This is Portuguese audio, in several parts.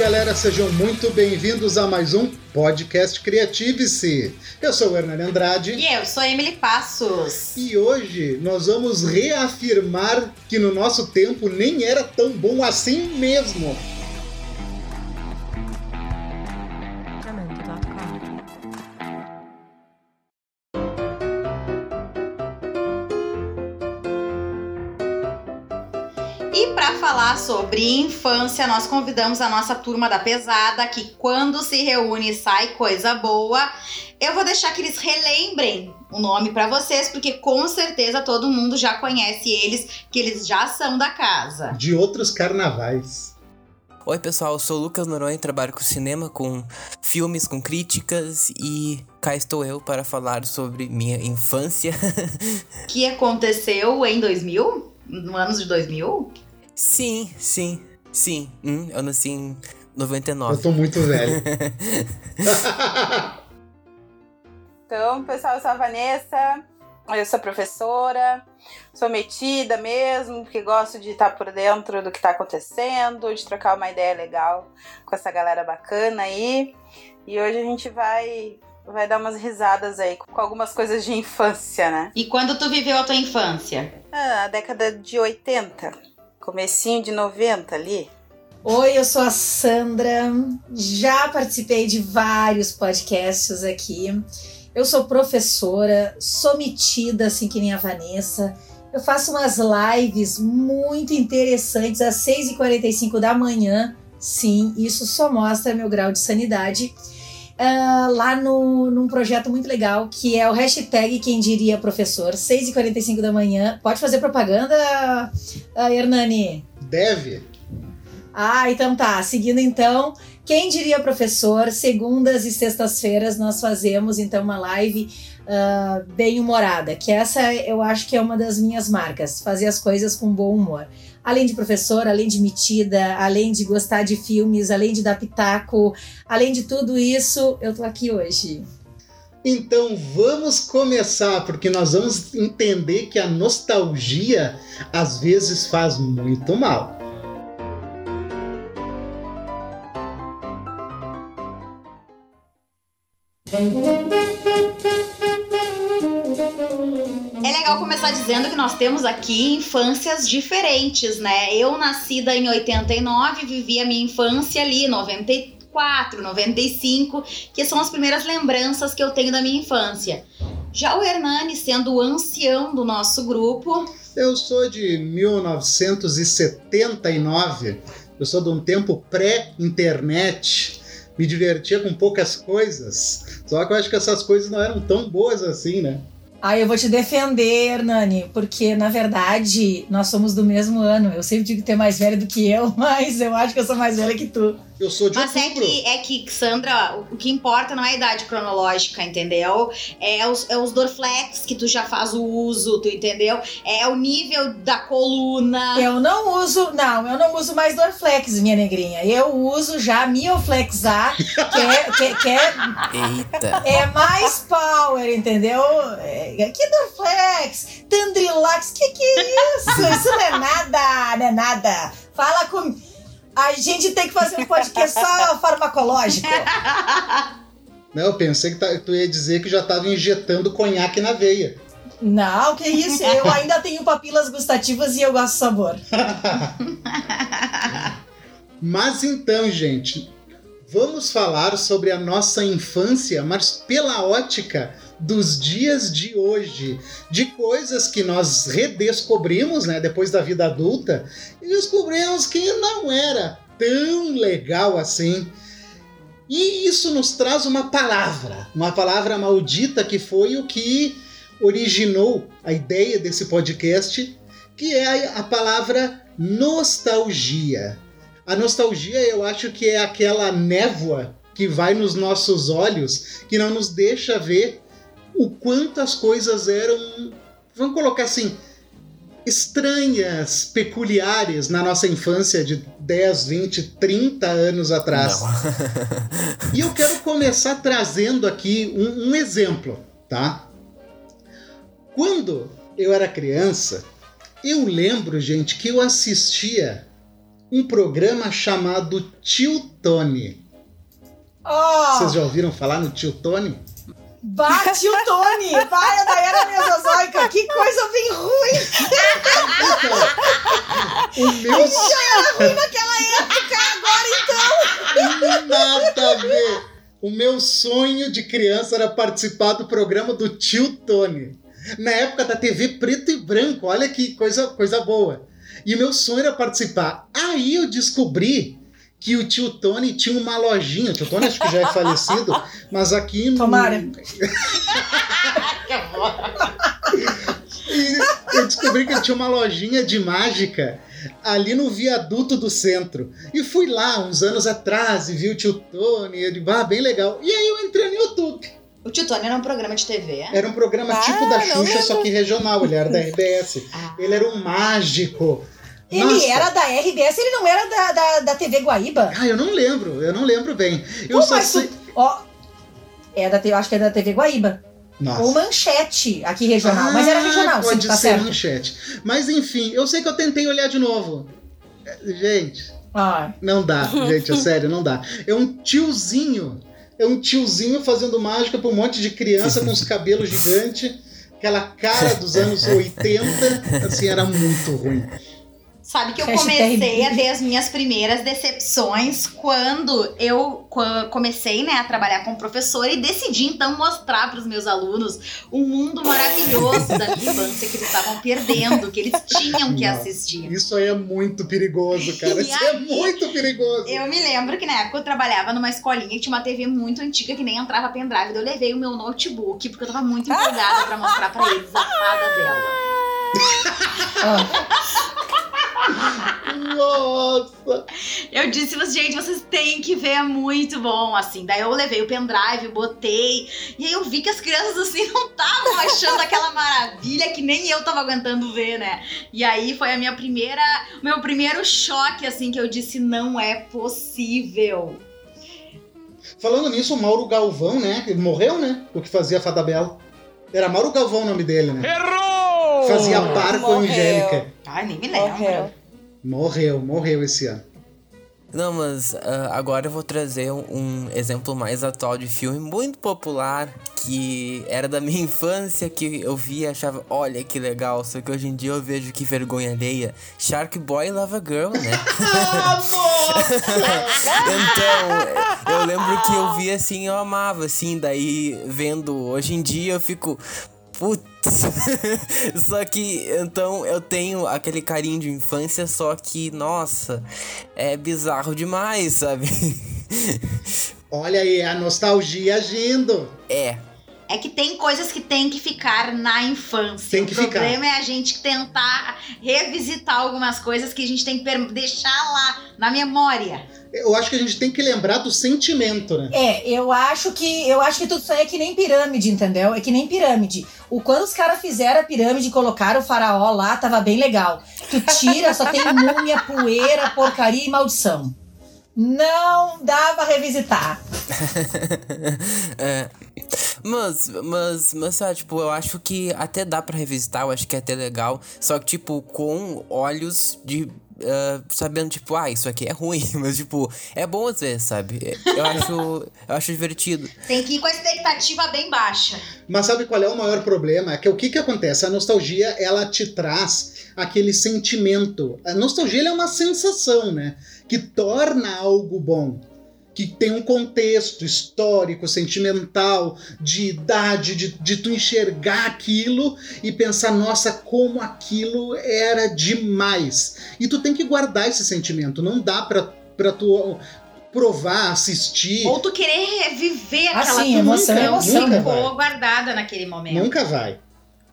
galera, sejam muito bem-vindos a mais um podcast Criative-se. Eu sou o Hernani Andrade. E eu sou a Emily Passos. E hoje nós vamos reafirmar que no nosso tempo nem era tão bom assim mesmo. Falar sobre infância, nós convidamos a nossa turma da pesada, que quando se reúne sai coisa boa. Eu vou deixar que eles relembrem o nome para vocês, porque com certeza todo mundo já conhece eles, que eles já são da casa. De outros carnavais. Oi pessoal, eu sou o Lucas Noronha, trabalho com cinema, com filmes, com críticas e cá estou eu para falar sobre minha infância. que aconteceu em 2000? No ano de 2000? Sim, sim, sim. Hum, eu nasci em 99. Eu tô muito velho. então, pessoal, eu sou a Vanessa. Eu sou professora, sou metida mesmo, porque gosto de estar por dentro do que está acontecendo, de trocar uma ideia legal com essa galera bacana aí. E hoje a gente vai vai dar umas risadas aí com algumas coisas de infância, né? E quando tu viveu a tua infância? Ah, a década de 80, comecinho de 90 ali. Oi, eu sou a Sandra. Já participei de vários podcasts aqui. Eu sou professora, sou metida assim que nem a Vanessa. Eu faço umas lives muito interessantes às 6h45 da manhã. Sim, isso só mostra meu grau de sanidade. Uh, lá no, num projeto muito legal que é o hashtag Quem Diria Professor, 6h45 da manhã. Pode fazer propaganda, uh, Hernani? Deve. Ah, então tá. Seguindo então, quem diria professor, segundas e sextas-feiras nós fazemos então uma live uh, bem humorada, que essa eu acho que é uma das minhas marcas, fazer as coisas com bom humor. Além de professor, além de metida, além de gostar de filmes, além de dar pitaco, além de tudo isso, eu tô aqui hoje. Então vamos começar, porque nós vamos entender que a nostalgia às vezes faz muito mal. Legal começar dizendo que nós temos aqui infâncias diferentes, né? Eu nascida em 89, vivi a minha infância ali, 94, 95, que são as primeiras lembranças que eu tenho da minha infância. Já o Hernani, sendo o ancião do nosso grupo. Eu sou de 1979, eu sou de um tempo pré-internet me divertia com poucas coisas. Só que eu acho que essas coisas não eram tão boas assim, né? Ah, eu vou te defender, Hernani, porque na verdade nós somos do mesmo ano. Eu sempre digo que tu é mais velho do que eu, mas eu acho que eu sou mais velha que tu. Eu sou de Mas é que, é que, Sandra, o que importa não é a idade cronológica, entendeu? É os, é os Dorflex que tu já faz o uso, tu entendeu? É o nível da coluna. Eu não uso, não, eu não uso mais Dorflex, minha negrinha. Eu uso já Mioflex A, que é, que, que é, Eita. é mais power, entendeu? É, que Dorflex, Tandrilax, que que é isso? Isso não é nada, não é nada. Fala com... A gente tem que fazer um podcast só farmacológico. Não, eu pensei que tá, tu ia dizer que já tava injetando conhaque na veia. Não, que isso. Eu ainda tenho papilas gustativas e eu gosto do sabor. Mas então, gente, vamos falar sobre a nossa infância, mas pela ótica dos dias de hoje, de coisas que nós redescobrimos, né, depois da vida adulta, e descobrimos que não era tão legal assim. E isso nos traz uma palavra, uma palavra maldita que foi o que originou a ideia desse podcast, que é a palavra nostalgia. A nostalgia, eu acho que é aquela névoa que vai nos nossos olhos, que não nos deixa ver o quanto as coisas eram, vamos colocar assim, estranhas, peculiares na nossa infância de 10, 20, 30 anos atrás. e eu quero começar trazendo aqui um, um exemplo, tá? Quando eu era criança, eu lembro, gente, que eu assistia um programa chamado Tio Tony. Oh, Vocês já ouviram falar no Tio Tony? Bate o Tony! Vai, a Dayana Mesozoica! Que coisa bem ruim! O meu Já era ruim naquela época, agora então! Nada a ver. O meu sonho de criança era participar do programa do tio Tony. Na época da TV preto e branco, olha que coisa, coisa boa. E o meu sonho era participar. Aí eu descobri que o tio Tony tinha uma lojinha. O tio Tony acho que já é falecido, mas aqui. no- Tomara. E eu descobri que ele tinha uma lojinha de mágica ali no viaduto do centro. E fui lá uns anos atrás e vi o tio Tony. E eu digo, ah, bem legal. E aí eu entrei no YouTube. O Tio Tony era um programa de TV. Era um programa Ah, tipo da não Xuxa, só que regional. Ele era da RBS. Ah. Ele era um mágico. Ele Nossa. era da RBS, ele não era da, da, da TV Guaíba? Ah, eu não lembro, eu não lembro bem. Eu Pô, só sei. tu- Ó, é da, eu acho que é da TV Guaíba. Nossa. Ou Manchete, aqui regional. mas era Ah, regional, Pode sim, tá ser certo. manchete. Mas enfim, eu sei que eu tentei olhar de novo. É, Gente, Ah, Não dá, gente, é sério, não dá. É um tiozinho. É um tiozinho fazendo mágica pra um monte de criança com os cabelos gigantes. Aquela cara dos anos 80. Assim, era muito ruim. Sabe que eu comecei a ter as minhas primeiras decepções quando eu co- comecei né, a trabalhar como professora e decidi então mostrar para os meus alunos um mundo maravilhoso da minha infância que eles estavam perdendo, que eles tinham que Não. assistir. Isso aí é muito perigoso, cara. E Isso é aí, muito perigoso. Eu me lembro que na época eu trabalhava numa escolinha que tinha uma TV muito antiga que nem entrava pendrive. Eu levei o meu notebook porque eu tava muito empolgada pra mostrar pra eles a fada dela. ó. Nossa! Eu disse, gente, vocês têm que ver, é muito bom, assim. Daí eu levei o pendrive, botei, e aí eu vi que as crianças, assim, não estavam achando aquela maravilha que nem eu tava aguentando ver, né? E aí foi a minha primeira, meu primeiro choque, assim, que eu disse, não é possível. Falando nisso, o Mauro Galvão, né? Ele morreu, né? O que fazia a Fada Bela. Era Mauro Galvão o nome dele, né? Errou! Fazia par com a. Angélica. Ai, nem me lembro. Morreu, morreu esse ano. Não, mas ah, agora eu vou trazer um, exemplo mais atual de filme muito popular que era da minha infância que eu via e achava, olha que legal, só que hoje em dia eu vejo que vergonha alheia. Shark Boy Love a Girl, né? Então, eu lembro que eu via assim, eu amava, assim, daí vendo hoje em dia eu fico. Putz. só que, então, eu tenho aquele carinho de infância, só que, nossa, é bizarro demais, sabe? Olha aí, a nostalgia agindo. é. É que tem coisas que tem que ficar na infância. Tem que o ficar. problema é a gente tentar revisitar algumas coisas que a gente tem que deixar lá na memória. Eu acho que a gente tem que lembrar do sentimento, né? É, eu acho que eu acho que tudo isso aí é que nem pirâmide, entendeu? É que nem pirâmide. O quando os caras fizeram a pirâmide e colocaram o faraó lá, tava bem legal. Tu tira, só tem múmia, poeira, porcaria e maldição. Não dá pra revisitar. é. Mas, mas, mas, sabe, tipo, eu acho que até dá pra revisitar, eu acho que é até legal. Só que, tipo, com olhos de. ah, sabendo, tipo, ah, isso aqui é ruim, mas, tipo, é bom às vezes, sabe? Eu acho, eu acho divertido. Tem que ir com a expectativa bem baixa. Mas sabe qual é o maior problema? É que o que, que acontece? A nostalgia, ela te traz aquele sentimento. A nostalgia ela é uma sensação, né? Que torna algo bom. Que tem um contexto histórico, sentimental, de idade, de, de tu enxergar aquilo e pensar, nossa, como aquilo era demais. E tu tem que guardar esse sentimento. Não dá pra, pra tu provar, assistir. Ou tu querer reviver Ah, aquela sim, tu emoção, nunca, emoção. ficou Nunca vai. guardada naquele momento. Nunca vai.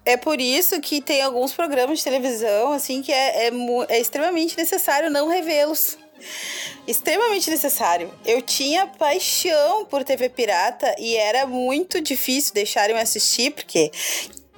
É por isso que tem alguns programas de televisão, assim, que é, é, é extremamente necessário não revê-los. Extremamente necessário. Eu tinha paixão por TV pirata e era muito difícil deixarem eu assistir, porque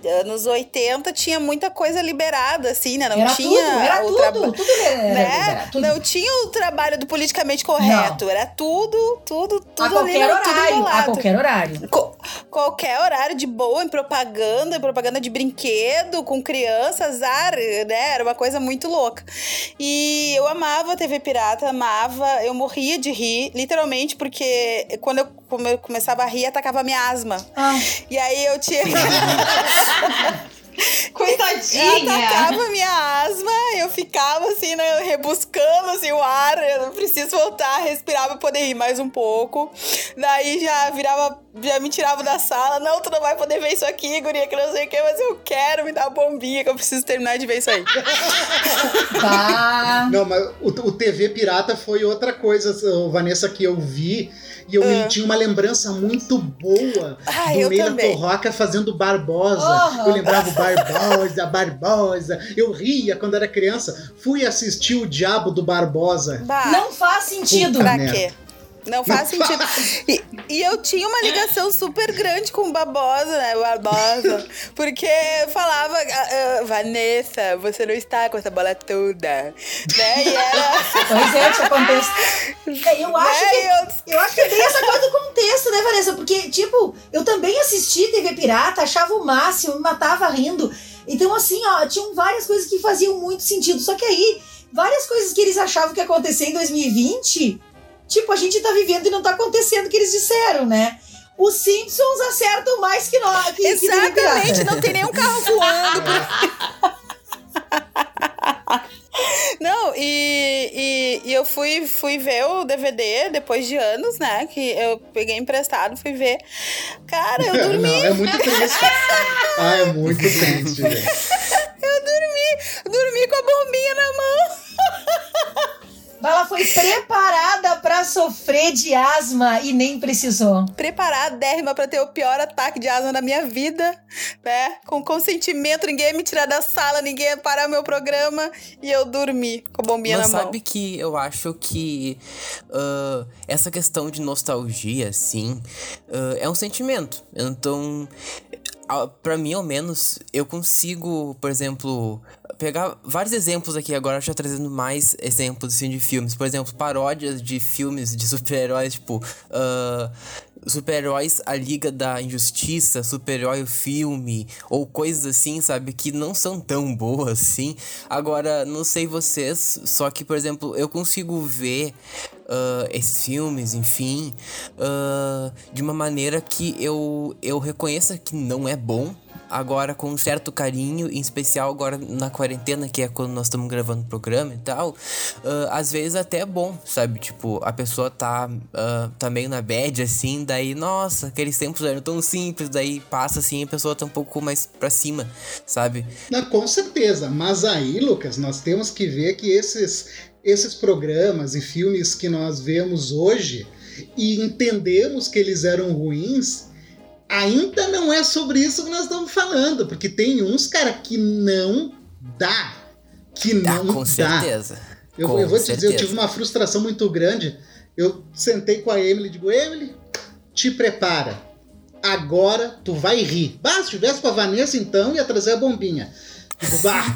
anos 80 tinha muita coisa liberada, assim, né? Não era tinha tudo, era o tudo, traba- tudo era, né? era tudo. Não tinha o trabalho do politicamente correto. Era tudo, tudo, tudo a ali, qualquer não, tudo horário, a enrolado. qualquer horário. Co- qualquer horário de boa, em propaganda, em propaganda de brinquedo, com crianças, ar, né? Era uma coisa muito louca. E eu amava a TV Pirata, amava, eu morria de rir, literalmente, porque quando eu, eu começava a rir, atacava a minha asma. Ah. E aí eu tinha. Coitadinha. Atacava minha asma, eu ficava assim, né, rebuscando assim, o ar, eu preciso voltar, respirar pra poder rir mais um pouco. Daí já virava, já me tirava da sala, não, tu não vai poder ver isso aqui, guria, que não sei o que, mas eu quero me dar uma bombinha, que eu preciso terminar de ver isso aí. Tá. Não, mas o, o TV Pirata foi outra coisa, Vanessa, que eu vi. E eu Ah. tinha uma lembrança muito boa Ah, do eu Ney da também. Torroca fazendo Barbosa. Eu lembrava o Barbosa, Barbosa. Eu ria quando era criança. Fui assistir o Diabo do Barbosa. Bah, Não faz sentido. Puta pra quê? Não faz Não sentido. E, e eu tinha uma ligação super grande com o Barbosa, né? O Barbosa. Porque falava, ah, ah, Vanessa, você não está com essa bola toda. Né? E era. Pois é, tinha contexto. É, Eu acho né? que eu- Eu acho que é bem essa coisa do contexto, né, Vanessa? Porque, tipo, eu também assisti TV Pirata, achava o máximo, me matava rindo. Então, assim, ó, tinham várias coisas que faziam muito sentido. Só que aí, várias coisas que eles achavam que ia acontecer em 2020, tipo, a gente tá vivendo e não tá acontecendo o que eles disseram, né? Os Simpsons acertam mais que nós. Que, que. Exatamente, não tem nenhum carro voando. Não, e, e, e eu fui, fui ver o DVD depois de anos, né? Que eu peguei emprestado, fui ver. Cara, eu dormi, Não, é muito triste. ah, é muito triste, eu dormi, dormi com a bombinha na mão. Ela foi preparada pra sofrer de asma e nem precisou. Preparadérrima pra ter o pior ataque de asma da minha vida, né? Com consentimento, ninguém ia me tirar da sala, ninguém ia parar meu programa e eu dormi com a bombinha Mas na mão. sabe que eu acho que ah, essa questão de nostalgia, assim, ah, é um sentimento. Então, a- pra mim, ao menos, eu consigo, por exemplo, pegar vários exemplos aqui agora, já trazendo mais exemplos assim, de filmes. Por exemplo, paródias de filmes de super-heróis, tipo. ah, Super-heróis, a Liga da Injustiça, super-herói o filme, ou coisas assim, sabe? Que não são tão boas assim. Agora, não sei vocês, só que, por exemplo, eu consigo ver ah, esses filmes, enfim, ah, de uma maneira que eu, eu reconheça que não é bom. Agora, com um certo carinho, em especial agora na quarentena, que é quando nós estamos gravando o programa e tal, ah, às vezes até é bom, sabe? Tipo, a pessoa tá, ah, tá meio na bad, assim, daí, nossa, aqueles tempos eram tão simples, daí passa assim, a pessoa tá um pouco mais pra cima, sabe? Não, com certeza, mas aí, Lucas, nós temos que ver que esses, esses programas e filmes que nós vemos hoje e entendemos que eles eram ruins, ainda não é sobre isso que nós estamos falando, porque tem uns, cara, que não dá. Que Ah, não com dá. certeza. Eu, Com eu vou te dizer, eu certeza. tive uma frustração muito grande. Eu sentei com a Emily e digo, Emily, te prepara. Agora tu vai rir. Bah, se tivesse com a Vanessa, então, ia trazer a bombinha. Digo, bah,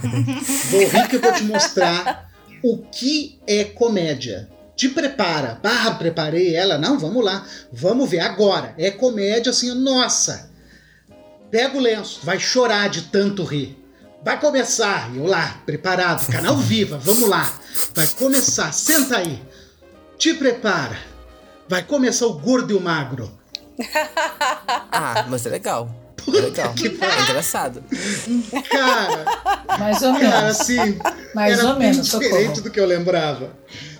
vou rir que eu vou te mostrar o que é comédia. Te prepara. Bah, preparei ela. Não, vamos lá. Vamos ver agora. É comédia assim, nossa. Pega o lenço, vai chorar de tanto rir. Vai começar, eu lá, preparado, canal Viva, vamos lá. Vai começar, senta aí. Te prepara. Vai começar o gordo e o magro. Ah, mas é legal. É legal. É engraçado. Cara, Mais ou cara, menos. assim, Mais era ou menos, diferente socorro. do que eu lembrava.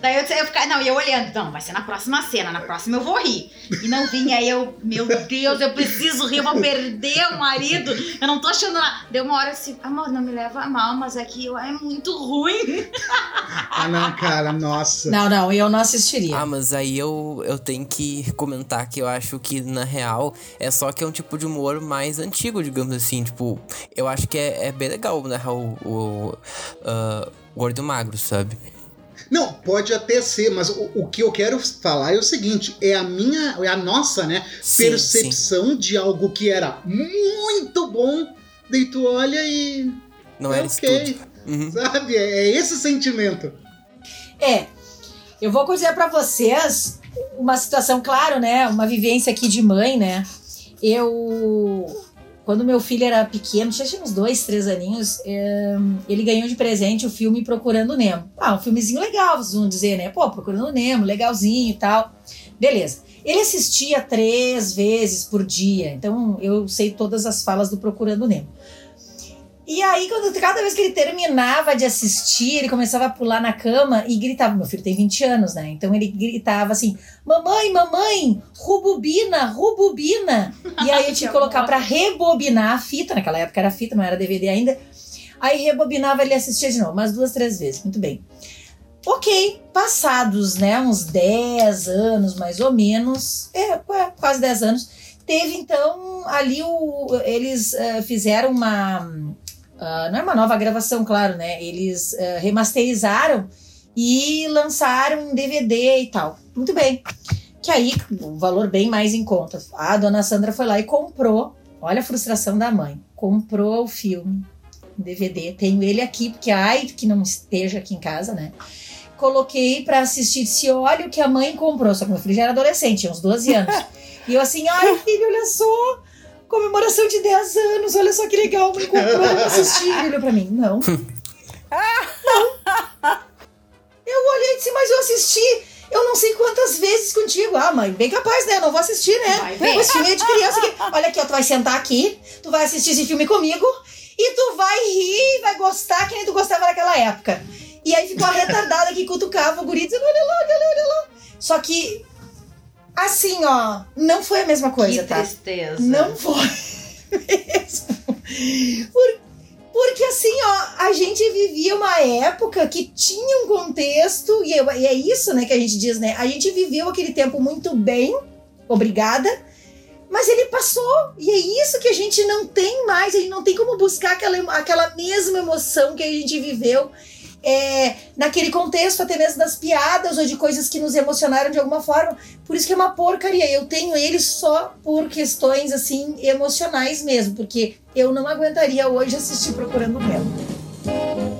Daí eu, eu ficava, não, e eu olhando, não, vai ser na próxima cena, na próxima eu vou rir. E não vinha aí eu, meu Deus, eu preciso rir, eu vou perder o marido, eu não tô achando nada. Deu uma hora assim, amor, não me leva a mal, mas aqui é muito ruim. Ah, não, cara, nossa. Não, não, eu não assistiria. Ah, mas aí eu, eu tenho que comentar que eu acho que, na real, é só que é um tipo de humor mais antigo, digamos assim. Tipo, eu acho que é, é bem legal, né? O, o ah, Gordo Magro, sabe? Não, pode até ser, mas o, o que eu quero falar é o seguinte: é a minha, é a nossa, né, Sim, percepção de algo que era muito bom, daí tu olha e. Não é era. Uhum. Sabe? É, é esse sentimento. É, eu vou dizer pra vocês uma situação, claro, né? Uma vivência aqui de mãe, né? eu quando meu filho era pequeno, já tinha uns dois, três aninhos, é, ele ganhou de presente o filme Procurando Nemo. Ah, um filmezinho legal, vocês vão dizer, né? Pô, Procurando Nemo, legalzinho e tal. Beleza. Ele assistia três vezes por dia, então eu sei todas as falas do Procurando Nemo. E aí, quando, cada vez que ele terminava de assistir, ele começava a pular na cama e gritava. Meu filho tem 20 anos, né? Então ele gritava assim: Mamãe, mamãe, rubobina, rubobina. E aí eu tinha que colocar para rebobinar a fita. Naquela época era fita, não era DVD ainda. Aí rebobinava, ele assistia de novo, umas duas, três vezes. Muito bem. Ok, passados, né, uns 10 anos mais ou menos, é, quase 10 anos, teve então ali o. Eles uh, fizeram uma Uh, não é uma nova gravação, claro, né? Eles uh, remasterizaram e lançaram um DVD e tal. Muito bem. Que aí, um valor bem mais em conta. A dona Sandra foi lá e comprou. Olha a frustração da mãe. Comprou o filme, DVD. Tenho ele aqui, porque ai que não esteja aqui em casa, né? Coloquei para assistir. Se olha o que a mãe comprou. Só que meu filho já era adolescente, tinha uns 12 anos. e eu assim, ai filho, olha só comemoração de 10 anos, olha só que legal, me comprou, assistir. Ele olhou pra mim, não. não. Eu olhei e disse, mas eu assisti eu não sei quantas vezes contigo. Ah, mãe, bem capaz, né? Eu não vou assistir, né? Esse filme é de criança. Que... Olha aqui, ó, tu vai sentar aqui, tu vai assistir esse filme comigo e tu vai rir, vai gostar que nem tu gostava naquela época. E aí ficou a retardada que cutucava o guri dizendo, olha lá, olha lá, olha lá. Só que Assim, ó, não foi a mesma coisa, que tá? tristeza. Não foi mesmo. Por, porque assim, ó, a gente vivia uma época que tinha um contexto, e, e é isso, né, que a gente diz, né? A gente viveu aquele tempo muito bem, obrigada, mas ele passou, e é isso que a gente não tem mais, a gente não tem como buscar aquela, aquela mesma emoção que a gente viveu é, naquele contexto, até mesmo das piadas ou de coisas que nos emocionaram de alguma forma. Por isso que é uma porcaria. Eu tenho ele só por questões assim emocionais mesmo, porque eu não aguentaria hoje assistir Procurando Nemo.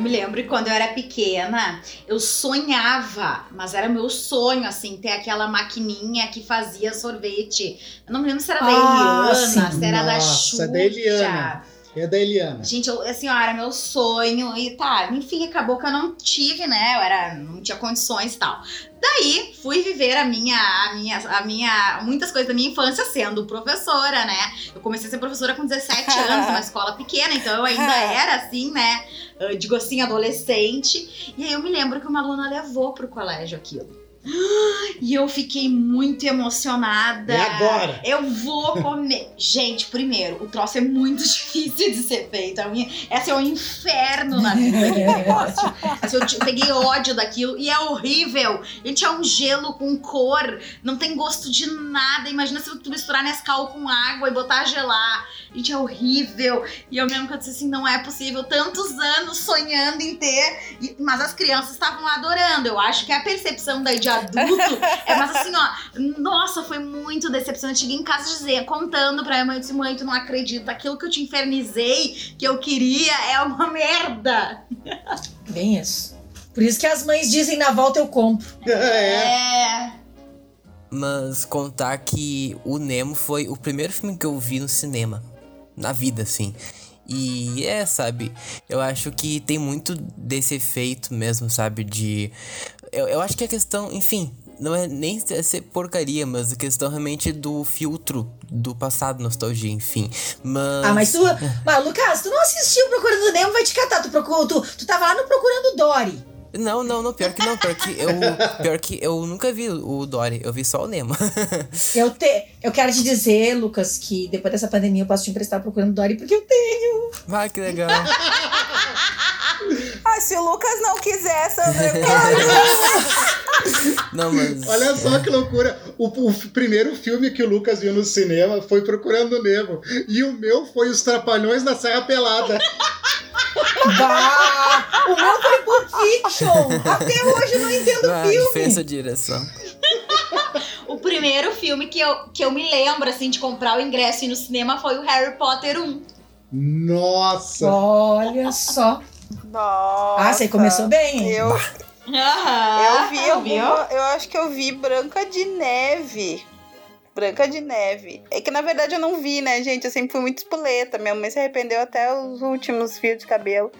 Eu me lembro que quando eu era pequena, eu sonhava, mas era meu sonho, assim, ter aquela maquininha que fazia sorvete. Eu não me lembro se era da Ah, Eliana, sim. se era da Nossa, Xuxa. é da Eliana. É da Eliana. Gente, eu, assim, ó, era meu sonho e tá, enfim, acabou que eu não tive, né? Eu era, não tinha condições e tal. Daí, fui viver a minha, a minha, a minha, muitas coisas da minha infância sendo professora, né? Eu comecei a ser professora com 17 anos, numa escola pequena, então eu ainda era assim, né? Eu Digo assim, adolescente. E aí eu me lembro que uma aluna levou pro colégio aquilo. E eu fiquei muito emocionada. E agora? Eu vou comer. Gente, primeiro, o troço é muito difícil de ser feito. É um- Esse é um inferno na vida aquele negócio. Assim, eu, peguei ódio daquilo e é horrível. Gente, é um gelo com cor, não tem gosto de nada. Imagina se tu misturar Nescau com água e botar a gelar. Gente, é horrível. E eu mesmo que eu disse assim, não é possível. Tantos anos sonhando em ter. Mas as crianças estavam adorando. Eu acho que a percepção daí de adulto é, mas assim, ó, nossa, foi muito decepcionante. Cheguei em casa dizer, contando pra minha mãe, eu disse, mãe, tu não acredita, aquilo que eu te infernizei, que eu queria, é uma merda. Bem isso. Por isso que as mães dizem na volta eu compro. É. É. Mas contar que o Nemo foi o primeiro filme que eu vi no cinema. Na vida, assim. E é, sabe? Eu acho que tem muito desse efeito mesmo, sabe? De. Eu, eu acho que a questão, enfim, não é nem ser porcaria, mas a questão realmente do filtro do passado, nostalgia, enfim. Mas. Ah, mas tu. Mas, Lucas, tu não assistiu Procurando Nemo, vai te catar. Tu, procurou, tu, tu tava lá no Procurando Dory. Não, não, não, pior que não. Pior que eu, pior que eu nunca vi o Dory, eu vi só o Nemo. Eu, te, eu quero te dizer, Lucas, que depois dessa pandemia eu posso te emprestar Procurando Dory porque eu tenho. Vai, que legal. Ah, se o Lucas não quiser, Sandra. Não, mas. Olha só que loucura. O, o primeiro filme que o Lucas viu no cinema foi Procurando Nemo. E o meu foi Os Trapalhões na Serra Pelada. Bah! O meu foi Pulp Fiction. Até hoje eu não entendo o Ah, filme. diferença de direção. O primeiro filme que eu, que eu me lembro, assim, de comprar o ingresso e ir no cinema foi o Harry Potter 1. Nossa. Olha só. Nossa. Ah, você começou bem, hein? Eu, Aham, eu vi alguma, eu acho que eu vi Branca de Neve. Branca de Neve. É que na verdade eu não vi, né, gente? Eu sempre fui muito espoleta. Minha mãe se arrependeu até os últimos fios de cabelo.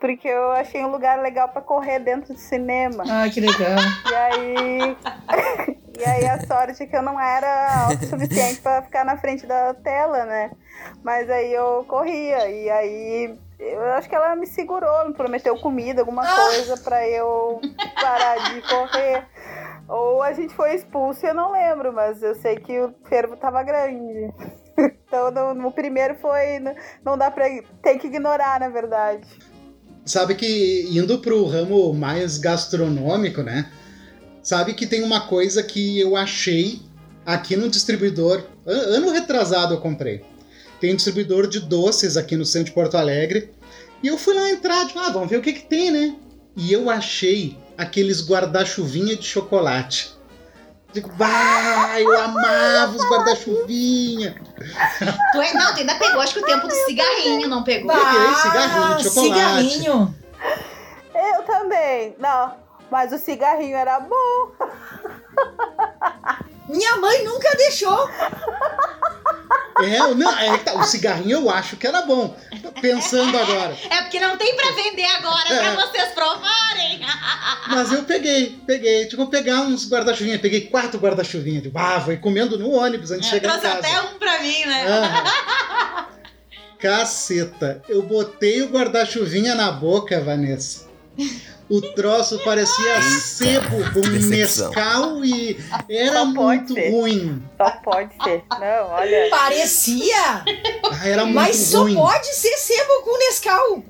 Porque eu achei um lugar legal pra correr dentro do cinema. Ai, que legal. E aí. e aí a sorte é que eu não era alto o suficiente pra ficar na frente da tela, né? Mas aí eu corria. E aí. Acho que ela me segurou, me prometeu comida, alguma coisa pra eu parar de correr. Ou a gente foi expulso e eu não lembro, mas eu sei que o fervo tava grande. Então no, no primeiro foi. Não dá pra. Tem que ignorar, na verdade. Sabe que indo pro ramo mais gastronômico, né? Sabe que tem uma coisa que eu achei aqui no distribuidor. an- Ano retrasado eu comprei. Tem um distribuidor de doces aqui no centro de Porto Alegre. E eu fui lá entrar, tipo, ah, vamos ver o que que tem, né? E eu achei aqueles guarda-chuvinha de chocolate. Digo, bah, eu amava os guarda-chuvinha. Tu, é- não, tu ainda pegou, acho que o tempo do cigarrinho não pegou. Peguei cigarrinho de chocolate. Cigarrinho. Eu também. Não, mas o cigarrinho era bom. Minha mãe nunca deixou. É, não, é, que tá, o cigarrinho eu acho que era bom. Pensando agora. É porque não tem pra vender agora, É. pra vocês provarem. Mas eu peguei, peguei. Tipo, vou pegar uns guarda-chuvinha. Peguei quatro guarda-chuvinha. Tipo, ah, vou ir comendo no ônibus antes de chegar em Trouxe casa. até um pra mim, né? Aham. Caceta, eu botei o guarda-chuvinha na boca, Vanessa. O troço parecia sebo com. Nescau e era Só muito ser. ruim. Só pode ser. Não, olha. Parecia, Ah, era muito mas só ruim. pode ser sebo com Nescau.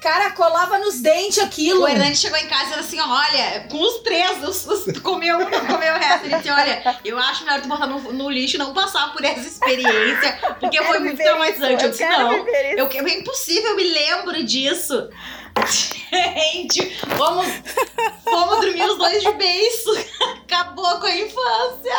Cara, colava nos dentes aquilo. O Hernani chegou em casa e disse assim: olha, com os três, os, os, tu comeu um, não comeu o resto. Ele disse: olha, eu acho melhor tu botar no, no lixo e não passar por essa experiência, porque foi muito traumatizante. Eu disse: não. Eu, que- é impossível, eu me lembro disso. Gente, vamos, vamos dormir os dois de beiço. Acabou com a infância.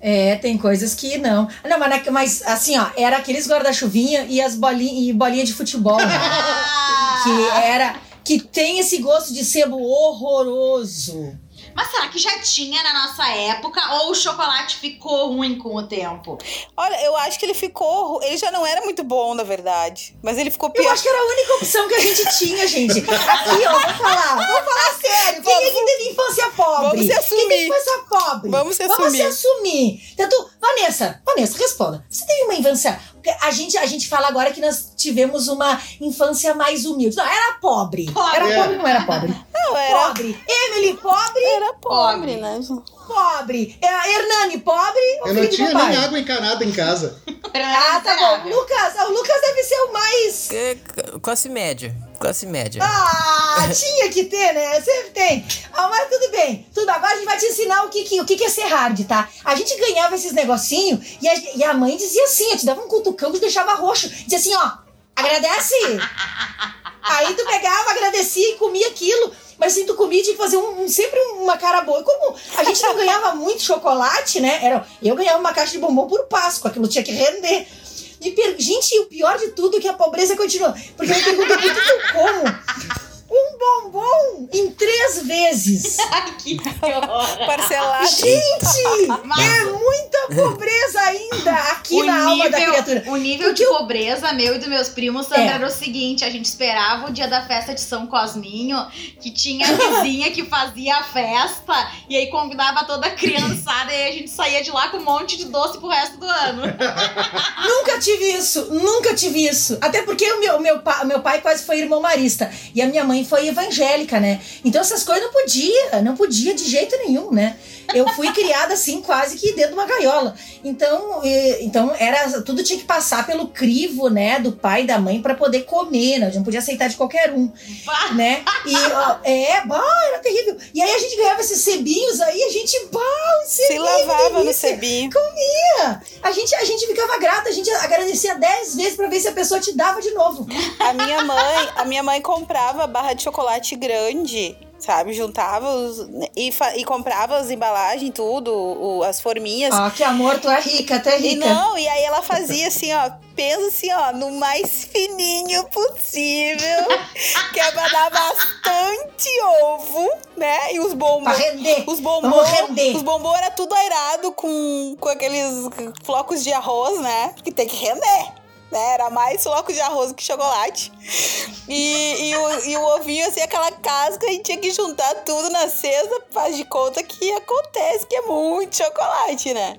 É, tem coisas que não. Não, mas, mas assim, ó, era aqueles guarda-chuvinha e as bolinhas e bolinha de futebol, né? que era que tem esse gosto de sebo horroroso. Mas será que já tinha na nossa época ou o chocolate ficou ruim com o tempo? Olha, eu acho que ele ficou. Ele já não era muito bom, na verdade. Mas ele ficou Eu pior. acho que era a única opção que a gente tinha, gente. Aqui, ó, vou falar, vou falar sério. Quem é que teve infância pobre? Vamos se Quem assumir. teve infância pobre? Vamos se Vamos se assumir. assumir. Tanto, Vanessa, Vanessa, responda. Você teve uma infância. A gente, a gente fala agora que nós tivemos uma infância mais humilde. Não, era pobre. Pobre. Era É. pobre ou não era pobre? Não, era, Pobre. Emily, pobre. era pobre, Pobre. né? Pobre. É, Hernani, pobre. ou Eu não tinha papai? nem água encanada em casa. Ah, tá bom. Lucas, o Lucas deve ser o mais. É, Classe média. Classe média. Ah, tinha que ter, né? Sempre tem. Ah, mas tudo bem. Tudo agora a gente vai te ensinar o que, que, o que, que é ser hard, tá? A gente ganhava esses negocinhos e a, e a mãe dizia assim, eu te dava um cutucão que te deixava roxo. Dizia assim, ó, agradece. Aí tu pegava, agradecia e comia aquilo. Mas assim, tu comia, tinha que fazer um, um- sempre uma cara boa. E como a gente não ganhava muito chocolate, né? Era, eu ganhava uma caixa de bombom por Páscoa, aquilo tinha que render. Me per... Gente, o pior de tudo é que a pobreza continua. Porque eu pergunto que que eu como um bombom em três vezes. Ai, que horror. Parcelado. Gente, é muita pobreza ainda aqui o na alma da criatura. O nível Porque de eu- pobreza meu e dos meus primos, Sandra, É. era o seguinte: a gente esperava o dia da festa de São Cosminho, que tinha a vizinha que fazia a festa, e aí convidava toda a criançada, e aí a gente saía de lá com um monte de doce pro resto do ano. Nunca tive isso, nunca tive isso. Até porque o meu, meu, pa- meu pai quase foi irmão marista. E a minha mãe foi evangélica, né? Então essas coisas não podia, não podia de jeito nenhum, né? Eu fui criada assim, quase que dentro de uma gaiola. Então, então era tudo tinha que passar pelo crivo, né, do pai e da mãe pra poder comer, né? A gente não podia aceitar de qualquer um, né? E ó, é, bah, era E aí a gente ganhava esses sebinhos aí, a gente, bah, um Se lavava no cebinho. A gente, a gente ficava grata, a gente agradecia dez vezes pra ver se a pessoa te dava de novo. A minha mãe, a minha mãe comprava barra de chocolate grande. Sabe? Juntava os, e, fa- e comprava as embalagens, tudo, o- as forminhas. Ó, que amor, tu é rica, tu é E rica. não, e aí ela fazia assim, ó, pensa assim, ó, no mais fininho possível, que é pra dar bastante ovo, né? E os Pra bombons. render. Os bombons, os bombons era tudo airado com, com aqueles flocos de arroz, né? Que tem que render. Né? Era mais flocos de arroz que chocolate. E, e, o, e o ovinho, assim, aquela casca, a gente tinha que juntar tudo na cesta, faz de conta que acontece que é muito chocolate, né?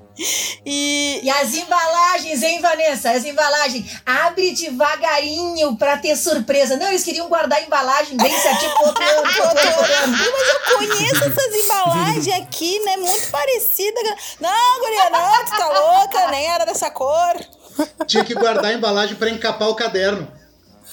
E, E as embalagens, hein, Vanessa? As embalagens. Abre devagarinho pra ter surpresa. Não, eles queriam guardar a embalagem bem certinho pro outro ano, pro outro ano. Mas eu conheço essas embalagens aqui, né? Muito parecida. Não, guria, não, tu tá louca, nem era dessa cor. Tinha que guardar a embalagem pra encapar o caderno.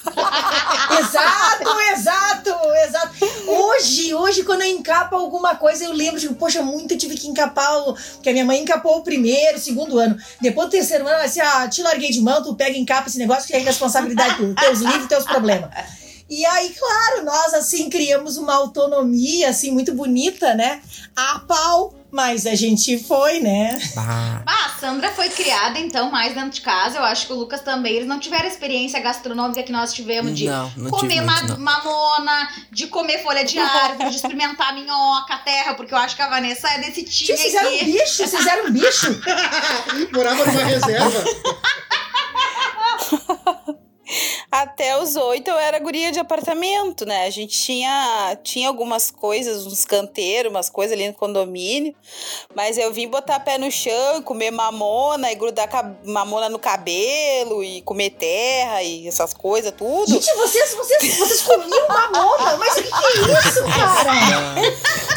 Exato, exato, exato. Hoje, hoje, quando eu encapo alguma coisa, eu lembro, digo, poxa, muito eu tive que encapar o. Porque a minha mãe encapou o primeiro, segundo ano. Depois do terceiro ano, ela disse: ah, te larguei de mão, tu pega e encapa esse negócio que é responsabilidade tua, teus livros, teus problemas. E aí, claro, nós assim criamos uma autonomia assim muito bonita, né? A pau, mas a gente foi, né? Bah. Ah, a Sandra foi criada, então, mais dentro de casa. Eu acho que o Lucas também. Eles não tiveram a experiência gastronômica que nós tivemos de Não, não comer tive ma- muito, não. mamona, de comer folha de árvore, de experimentar minhoca, terra, porque eu acho que a Vanessa é desse time Vocês fizeram um bicho, vocês fizeram um bicho. Morava numa reserva. Até os oito eu era guria de apartamento, né? A gente tinha, tinha algumas coisas, uns canteiros, umas coisas ali no condomínio. Mas eu vim botar pé no chão, comer mamona e grudar mamona no cabelo e comer terra e essas coisas, tudo. Gente, vocês, vocês, vocês comiam mamona, mas o que, que é isso, cara?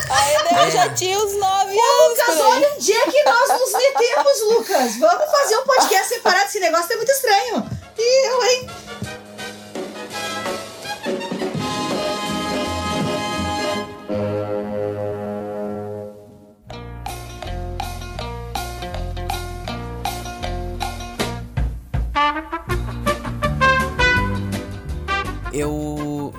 Aí daí eu já tinha uns nove anos. Lucas, olha onde é que nós nos metemos, Lucas. Vamos fazer um podcast separado. Esse negócio tá muito estranho. E eu, hein? Eu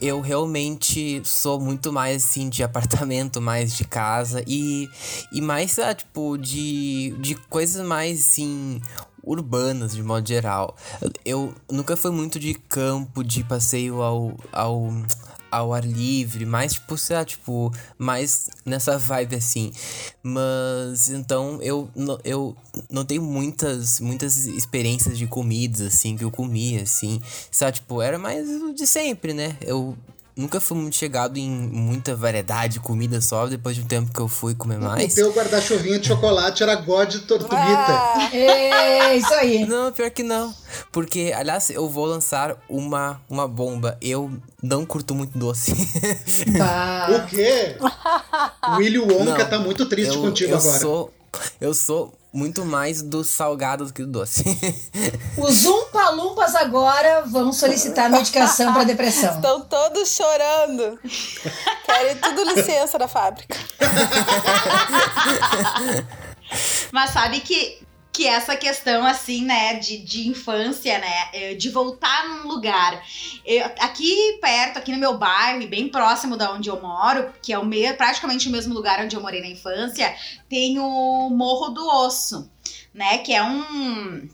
eu realmente sou muito mais assim de apartamento, mais de casa e e mais ah, tipo de de coisas mais assim urbanas de modo geral. Eu nunca fui muito de campo, de passeio ao ao ao ar livre, mais tipo, sei lá, tipo, mais nessa vibe assim. Mas então eu, eu não tenho muitas, muitas experiências de comidas assim que eu comia, assim. Sabe, tipo, era mais de sempre, né? Eu nunca fui muito chegado em muita variedade de comida só depois de um tempo que eu fui comer O mais. teu guarda-chuvinha de chocolate era God Tortuguita. Ah, É, isso aí. Não, pior que não. Porque, aliás, eu vou lançar uma, uma bomba. Eu não curto muito doce. Bah. O quê? O Willy Wonka Não, tá muito triste eu, contigo eu agora. Sou, eu sou muito mais do salgado do que do doce. Os Umpa-Lumpas agora vão solicitar medicação para depressão. Estão todos chorando. Querem tudo licença da fábrica. Mas sabe que, que essa questão, assim, né, de, de infância, né, eh, de voltar num lugar. Eu- aqui perto, aqui no meu bairro, bem próximo da onde eu moro, que é o me, praticamente o mesmo lugar onde eu morei na infância, tem o Morro do Osso, né, que é um.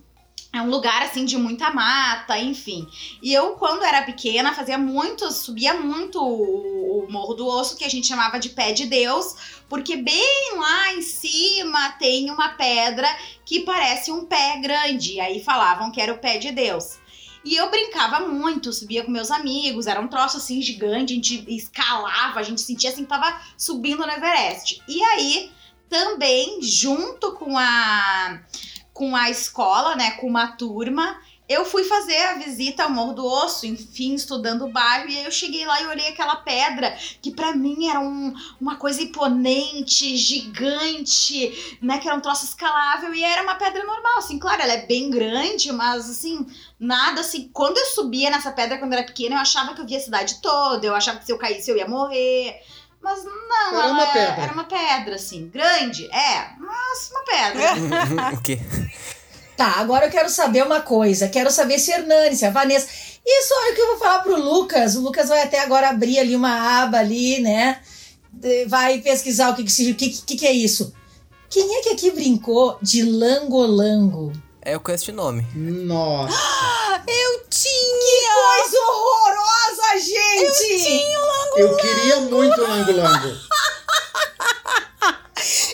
É um lugar assim de muita mata, enfim. E eu, quando era pequena, fazia muito, subia muito o, Morro do Osso, que a gente chamava de Pé de Deus, porque bem lá em cima tem uma pedra que parece um pé grande. E aí falavam que era o pé de Deus. E eu brincava muito, subia com meus amigos, era um troço assim gigante, a gente escalava, a gente sentia assim que tava subindo no Everest. E aí, também, junto com a com a escola, né, com uma turma, eu fui fazer a visita ao Morro do Osso, enfim, estudando o bairro, e aí eu cheguei lá e olhei aquela pedra, que pra mim era um, uma coisa imponente, gigante, né, que era um troço escalável, e era uma pedra normal, assim, claro, ela é bem grande, mas assim, nada assim, quando eu subia nessa pedra quando eu era pequena, eu achava que eu via a cidade toda, eu achava que se eu caísse eu ia morrer, mas não, Era uma é- pedra. era uma pedra, assim, grande, é, mas uma pedra. o quê? Tá, agora eu quero saber uma coisa. Quero saber se Hernani, se a Vanessa. Isso é o que eu vou falar pro Lucas. O Lucas vai até agora abrir ali uma aba ali, né? Vai pesquisar o que, que, que, que, que é isso. Quem é que aqui brincou de langolango? É, eu conheço de nome. Nossa. Eu tinha! Coisa horrorosa, gente! Eu queria muito o Lango Lango.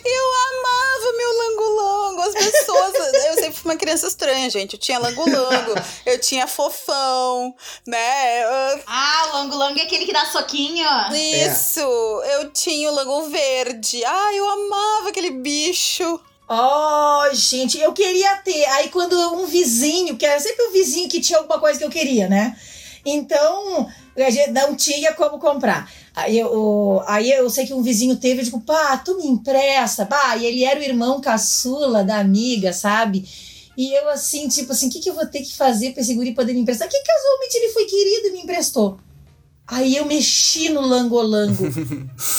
Eu amava meu lango-lango. As pessoas. eu sempre fui uma criança estranha, gente. Eu tinha lango-lango, eu tinha fofão, né? Eu- Ah, o Lango Lango é aquele que dá soquinho. Isso! Eu tinha o lango verde. Ai, eu amava aquele bicho. Oh, gente, eu queria ter. Aí quando um vizinho, que era sempre o vizinho que tinha alguma coisa que eu queria, né? Então, a gente não tinha como comprar. Aí eu, aí eu sei que um vizinho teve, eu digo, pá, tu me empresta, pá. E ele era o irmão caçula da amiga, sabe? E eu assim, tipo assim, o que, que eu vou ter que fazer pra esse guri poder me emprestar? Que casualmente ele foi querido e me emprestou. Aí eu mexi no langolango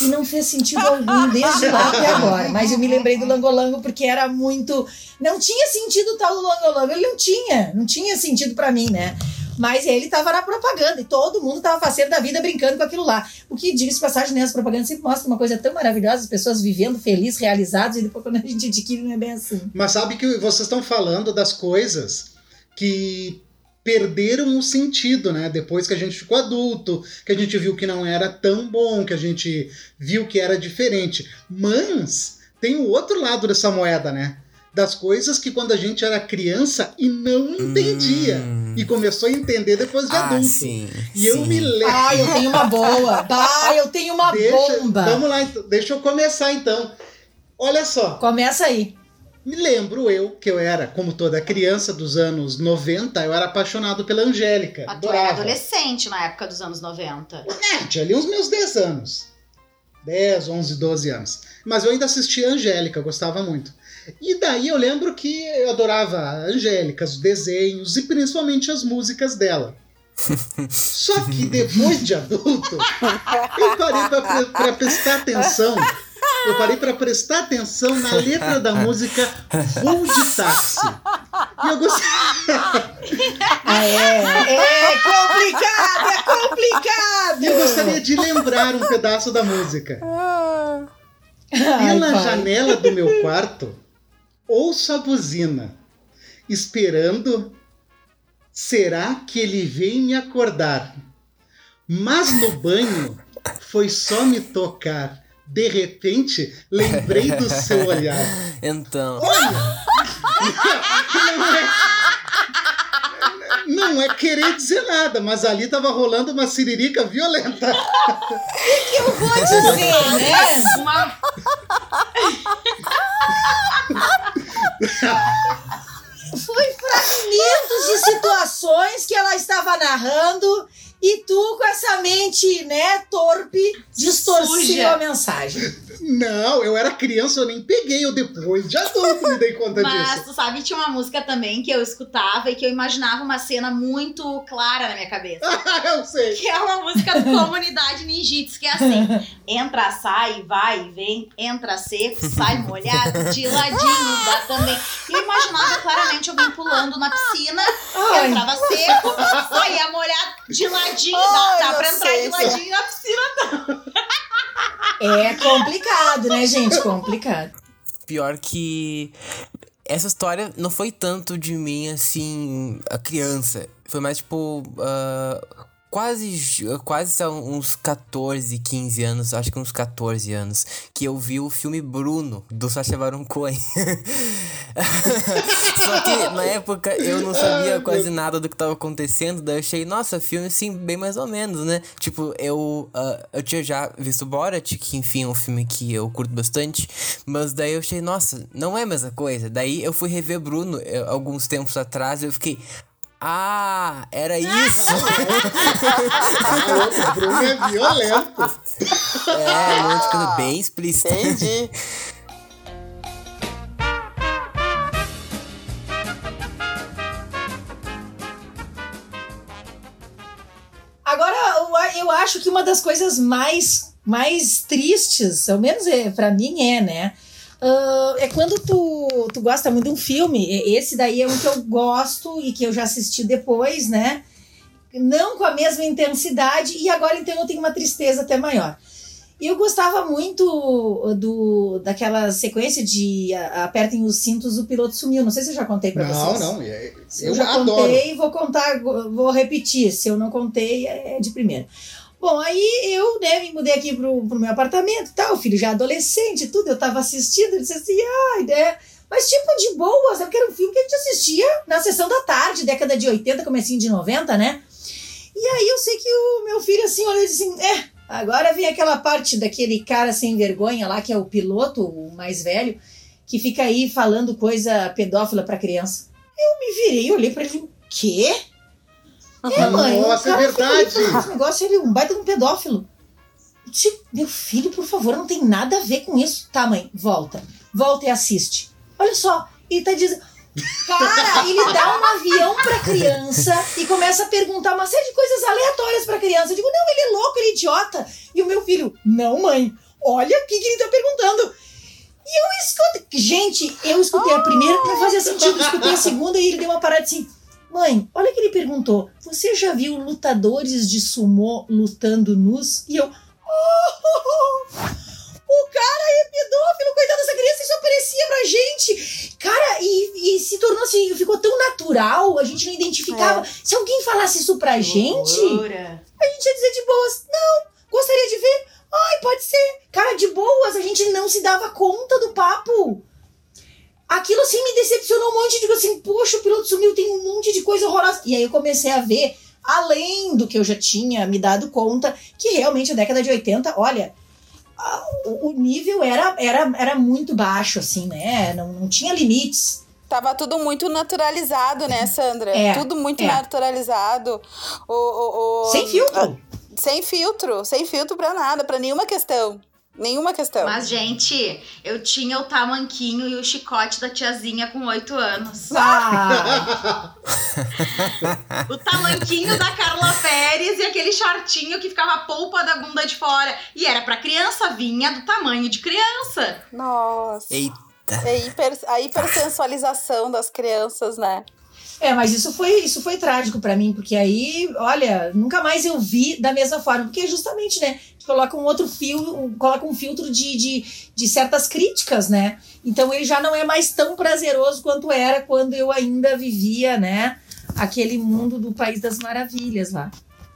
e não fez sentido algum desde lá até agora. Mas eu me lembrei do langolango porque era muito. Não tinha sentido tal do langolango. Ele não tinha. Não tinha sentido pra mim, né? Mas ele tava na propaganda e todo mundo tava faceiro da vida brincando com aquilo lá. O que, diga-se passagem, né? As propagandas sempre mostram uma coisa tão maravilhosa, as pessoas vivendo felizes, realizadas, e depois quando a gente adquire não é bem assim. Mas sabe que vocês estão falando das coisas que perderam o sentido, né? Depois que a gente ficou adulto, que a gente viu que não era tão bom, que a gente viu que era diferente. Mas tem o outro lado dessa moeda, né? Das coisas que quando a gente era criança e não entendia. Hum. E começou a entender depois de Ah, adulto. sim. E eu sim. me lembro. Ah, eu tenho uma boa. Bah, eu tenho uma Deixa, bomba. vamos lá, então. deixa eu começar então. Olha só, Começa aí. Me lembro eu que eu era, como toda criança dos anos 90, eu era apaixonado pela Angélica. Mas tu era adolescente na época dos anos 90. É, tinha ali uns meus 10 anos. 10, 11, 12 anos. Mas eu ainda assistia a Angélica, gostava muito. E daí eu lembro que eu adorava a Angélica, os desenhos e principalmente as músicas dela. Só que depois de adulto, eu parei pra prestar atenção. Eu parei pra prestar atenção na letra da música Voo de Táxi. E eu gostei. Ah, é, é complicado, é complicado. Eu gostaria de lembrar um pedaço da música. Pela janela do meu quarto, ouço a buzina, esperando. Será que ele vem me acordar? Mas no banho foi só me tocar. De repente, lembrei do seu olhar. Então. Olha! Não é, não é querer dizer nada, mas ali tava rolando uma siririca violenta. Eu vou dizer, né? Uma... Foi fragmentos de situações que ela estava narrando e tu, com essa mente, né, torpe, distorceu a mensagem. Não, eu era criança, eu nem peguei, eu depois de adulto me dei conta Mas disso. tu sabe, tinha uma música também que eu escutava e que eu imaginava uma cena muito clara na minha cabeça. eu sei. Que é uma música do Comunidade Ninjitsu, que é assim: entra, sai, vai e vem, entra seco, sai molhado, de ladinho, dá também. E eu imaginava claramente alguém pulando na piscina, entrava seco, saía molhado, de ladinho, dá, Ai, dá pra entrar de ladinho na piscina. é complicado, né, gente? Complicado. Pior que. Essa história não foi tanto de mim, assim, a criança. Foi mais tipo. ah, quase. Quase são uns 14, 15 anos, acho que uns 14 anos, que eu vi o filme Bruno, do Sacha Baron Cohen. Só que na época eu não sabia quase nada do que tava acontecendo, daí eu achei, nossa, filme assim, bem mais ou menos, né? Tipo, eu, ah, eu tinha já visto Borat, que enfim é um filme que eu curto bastante, mas daí eu achei, nossa, não é a mesma coisa. Daí eu fui rever Bruno eh, alguns tempos atrás e eu fiquei. Ah, era isso! O Bruno é violento. é, ficando bem explícito. Entendi. Agora, eu, eu acho que uma das coisas mais, mais tristes, ao menos é, para mim é, né? Ah, é quando tu, tu gosta muito de um filme. E- Esse daí é um que eu gosto e que eu já assisti depois, né? não com a mesma intensidade, e agora então eu tenho uma tristeza até maior. E eu gostava muito do daquela sequência de apertem os cintos, o piloto sumiu. Não sei se eu já contei pra Não, vocês. não. é- Se Eu eu já adoro. contei, vou contar, vou repetir. Se eu não contei, é de primeira. Bom, aí eu né, me mudei aqui pro, pro meu apartamento tal, o filho já adolescente tudo, eu tava assistindo, ele disse assim, ai, né? Mas tipo, de boas, né? Porque era um filme que a gente assistia na sessão da tarde, década de 80, comecinho de 90, né? E aí eu sei que o meu filho assim disse assim, é, agora vem aquela parte daquele cara sem vergonha lá, que é o piloto, o mais velho, que fica aí falando coisa pedófila pra criança. Eu me virei olhei pra ele falei, quê? É, mãe, Nossa, é verdade. Esse negócio, ele é um baita de um pedófilo. Disse, Meu filho, por favor, não tem nada a ver com isso. Tá, mãe, volta. Volta e assiste. Olha só, ele tá dizendo. Cara, ele dá um avião pra criança e começa a perguntar uma série de coisas aleatórias pra criança. Eu digo, não, ele é louco, ele é idiota. E o meu filho, não, mãe, olha o que, que ele tá perguntando. E eu escutei. Gente, eu escutei a primeira, não fazia sentido. Eu escutei a segunda e ele deu uma parada assim. Mãe, olha que ele perguntou. Você já viu lutadores de sumô lutando nus? E eu. "Oh, o cara é pedófilo, coitado dessa criança, isso aparecia pra gente. Cara, e, e se tornou assim, ficou tão natural, a gente não identificava. Se alguém falasse isso pra gente, Loucura. a gente ia dizer de boas, não, gostaria de ver. Ai, pode ser. Cara, de boas, a gente não se dava conta do papo. Aquilo assim me decepcionou um monte. Digo assim, poxa, o piloto sumiu, tem um monte de coisa horrorosa. E aí eu comecei a ver, além do que eu já tinha me dado conta, que realmente a década de 80, olha, o nível era, era, era muito baixo, assim, né? Não, não tinha limites. Tava tudo muito naturalizado, né, Sandra? É, tudo muito é. naturalizado. O, o, o- Sem filtro. Sem filtro, sem filtro pra nada, pra nenhuma questão. Nenhuma questão. Mas, gente, eu tinha o tamanquinho e o chicote da tiazinha com oito anos. Ah, O tamanquinho da Carla Pérez e aquele shortinho que ficava a polpa da bunda de fora. E era pra criança, vinha do tamanho de criança. Nossa. Eita. É hiper, a hipersensualização das crianças, né? É, mas isso foi, isso foi trágico pra mim, porque aí, olha, nunca mais eu vi da mesma forma, porque justamente, né, coloca um outro fio, um- coloca um filtro de, de, de certas críticas, né? Então ele já não é mais tão prazeroso quanto era quando eu ainda vivia, né, aquele mundo do País das Maravilhas lá.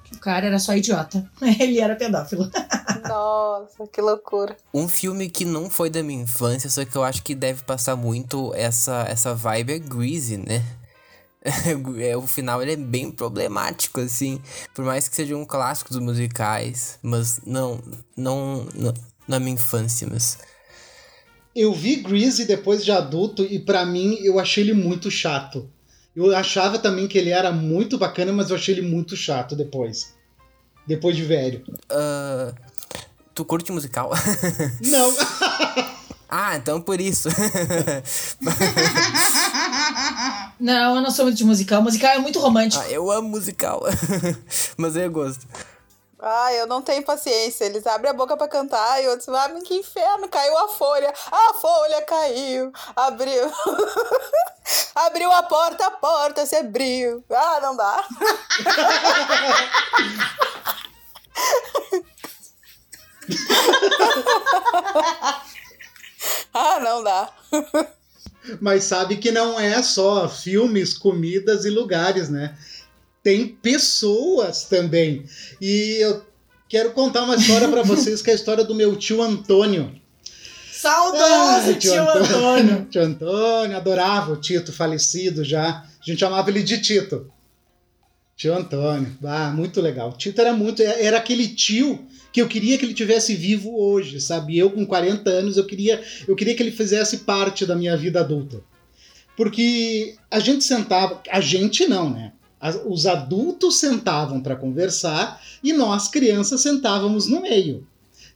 Que o cara era só idiota. Ele era pedófilo. Nossa, que loucura. Um filme que não foi da minha infância, só que eu acho que deve passar muito essa, essa vibe é Greasy, né? É, o final ele é bem problemático, assim. Por mais que seja um clássico dos musicais. Mas não, não, não na minha infância, mas. Eu vi Greasy depois de adulto e pra mim eu achei ele muito chato. Eu achava também que ele era muito bacana, mas eu achei ele muito chato depois. Depois de velho. ah, tu curte musical? Não. ah, então por isso. Não, eu não sou muito de musical. Musical é muito romântico. ah, eu amo musical. mas eu gosto. Ah, eu não tenho paciência. Eles abrem a boca pra cantar e outros, ah, que inferno, caiu a folha. A folha caiu. Abriu. abriu a porta, a porta se abriu. Ah, não dá. ah, não dá. Mas sabe que não é só filmes, comidas e lugares, né? Tem pessoas também. E eu quero contar uma história pra vocês, que é a história do meu tio Antônio. Saudoso Ah, tio Antônio. Tio Antônio, adorava o Tito, falecido já. A gente chamava ele de Tito. Tio Antônio, ah, muito legal. Tito era muito, era aquele tio que eu queria que ele tivesse vivo hoje, sabe? Eu com 40 anos, eu queria, eu queria que ele fizesse parte da minha vida adulta. Porque a gente sentava, a gente não, né? Os adultos sentavam para conversar e nós, crianças, sentávamos no meio.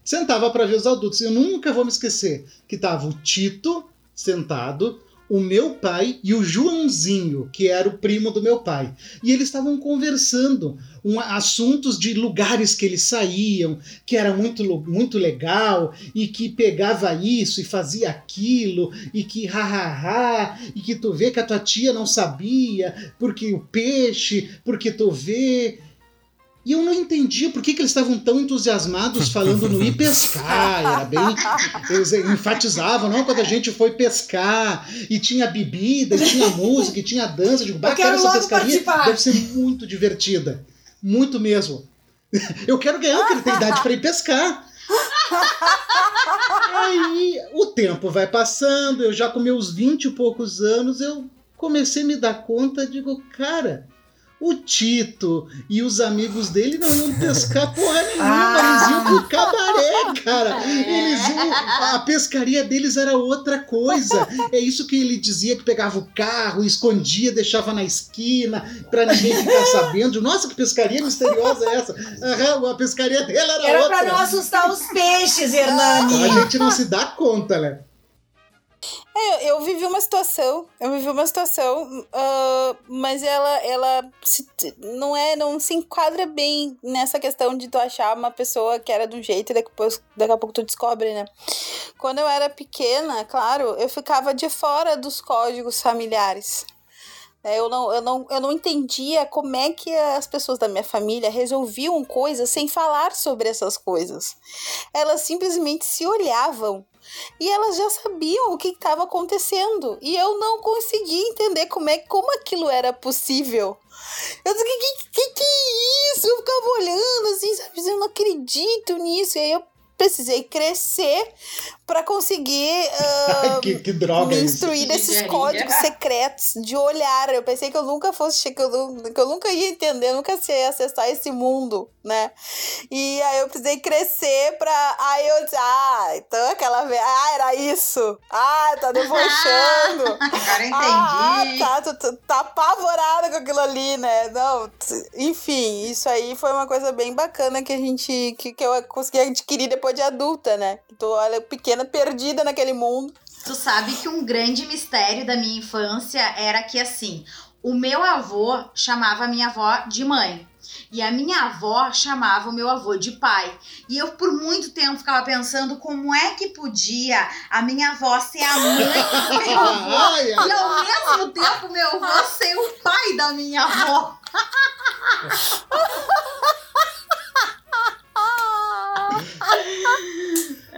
Sentava para ver os adultos. Eu nunca vou me esquecer que tava o Tito sentado, o meu pai e o Joãozinho, que era o primo do meu pai. E eles estavam conversando um, assuntos de lugares que eles saíam, que era muito, muito legal, e que pegava isso e fazia aquilo, e que ha, ha, ha, e que tu vê que a tua tia não sabia, porque o peixe, porque tu vê. E eu não entendia por que, que eles estavam tão entusiasmados falando no ir pescar. Era bem. Eles enfatizavam, não, quando a gente foi pescar e tinha bebida, e tinha música, e tinha dança. Eu digo, quero essa pescaria participar." deve ser muito divertida. Muito mesmo. Eu quero ganhar, porque ele tem idade para ir pescar. Aí o tempo vai passando, eu já com meus 20 e poucos anos, eu comecei a me dar conta, digo, cara, o Tito e os amigos dele não iam pescar porra nenhuma, eles iam pro cabaré, cara. Eles iam, a pescaria deles era outra coisa. É isso que ele dizia que pegava o carro, escondia, deixava na esquina pra ninguém ficar sabendo. Nossa, que pescaria misteriosa é essa? Aham, a pescaria dela era, Era outra. pra não assustar os peixes, Hernani. A gente não se dá conta, né? É, eu vivi uma situação, eu vivi uma situação, ah, mas ela, ela se- não é, não se enquadra bem nessa questão de tu achar uma pessoa que era de um jeito e depois, daqui a pouco tu descobre, né? Quando eu era pequena, claro, eu ficava de fora dos códigos familiares. É, Eu não, eu, não, eu não entendia como é que as pessoas da minha família resolviam coisas sem falar sobre essas coisas. Elas simplesmente se olhavam e elas já sabiam o que estava acontecendo. E eu não conseguia entender como é como aquilo era possível. Eu disse, que, que, que, que é isso? Eu ficava olhando assim, sabe? Eu não acredito nisso. E aí eu precisei crescer para conseguir ah, que, que droga me é isso? instruir desses códigos secretos de olhar. Eu pensei que eu nunca fosse, que eu, que eu nunca ia entender, nunca ia acessar esse mundo, né? E aí eu precisei crescer pra. Aí eu disse, ah, então aquela vez. Ah, era isso. Ah, tá debochando. Agora eu Ah, entendi. tá, tu, tu tá apavorada com aquilo ali, né? Não, enfim, isso aí foi uma coisa bem bacana que a gente, que, que eu consegui adquirir depois de adulta, né? Tô, olha, pequena, perdida naquele mundo. Tu sabe que um grande mistério da minha infância era que, assim, o meu avô chamava a minha avó de mãe. E a minha avó chamava o meu avô de pai. E eu, por muito tempo, ficava pensando como é que podia a minha avó ser a mãe do meu avô. E ao mesmo tempo, meu avô ser o pai da minha avó.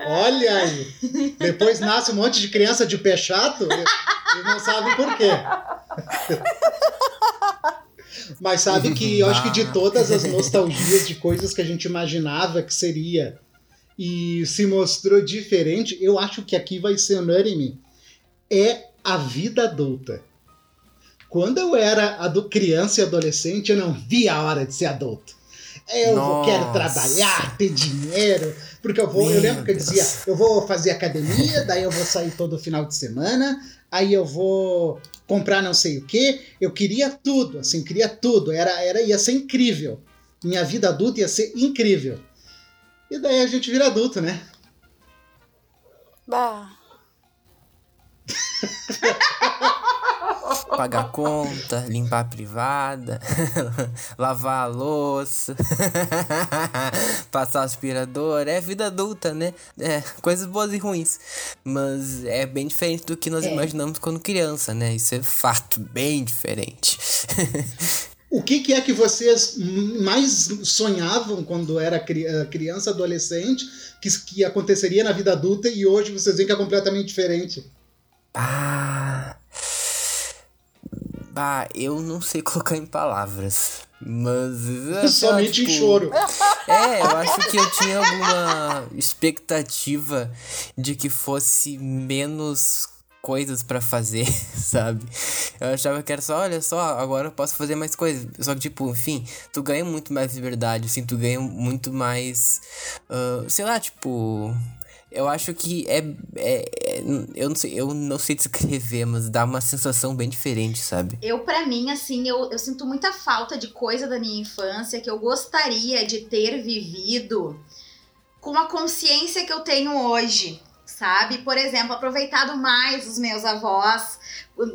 Olha aí. Depois nasce um monte de criança de pé chato e e não sabe por quê. Mas sabe que eu acho que de todas as nostalgias de coisas que a gente imaginava que seria e se mostrou diferente, eu acho que aqui vai ser unânime. É a vida adulta. Quando eu era criança e adolescente, eu não via a hora de ser adulto. Eu vou, quero Nossa. trabalhar, ter dinheiro, porque eu vou. eu Meu lembro que eu dizia, eu vou fazer academia, daí eu vou sair todo final de semana, aí eu vou comprar não sei o que. Eu queria tudo, assim, queria tudo. Era, era, ia ser incrível. Minha vida adulta ia ser incrível. E daí a gente vira adulto, né? Bah. Pagar conta, limpar a privada, lavar a louça, passar aspirador. É vida adulta, né? É, coisas boas e ruins. Mas é bem diferente do que nós É. imaginamos quando criança, né? Isso é fato, bem diferente. O que, que é que vocês mais sonhavam quando era eh, criança, adolescente, que, que aconteceria na vida adulta e hoje vocês veem que é completamente diferente? Ah. Bah, eu não sei colocar em palavras. Mas. é, lá, Somente em tipo, choro. É, eu acho que eu tinha alguma expectativa de que fosse menos coisas pra fazer, sabe? Eu achava que era só, olha só, agora eu posso fazer mais coisas. Só que, tipo, enfim, tu ganha muito mais liberdade, assim, tu ganha muito mais. ah, sei lá, tipo. Eu acho que é, é, é- Eu não sei, eu não sei descrever, mas dá uma sensação bem diferente, sabe? Eu, pra mim, assim, eu, eu sinto muita falta de coisa da minha infância que eu gostaria de ter vivido com a consciência que eu tenho hoje, sabe? Por exemplo, aproveitado mais os meus avós,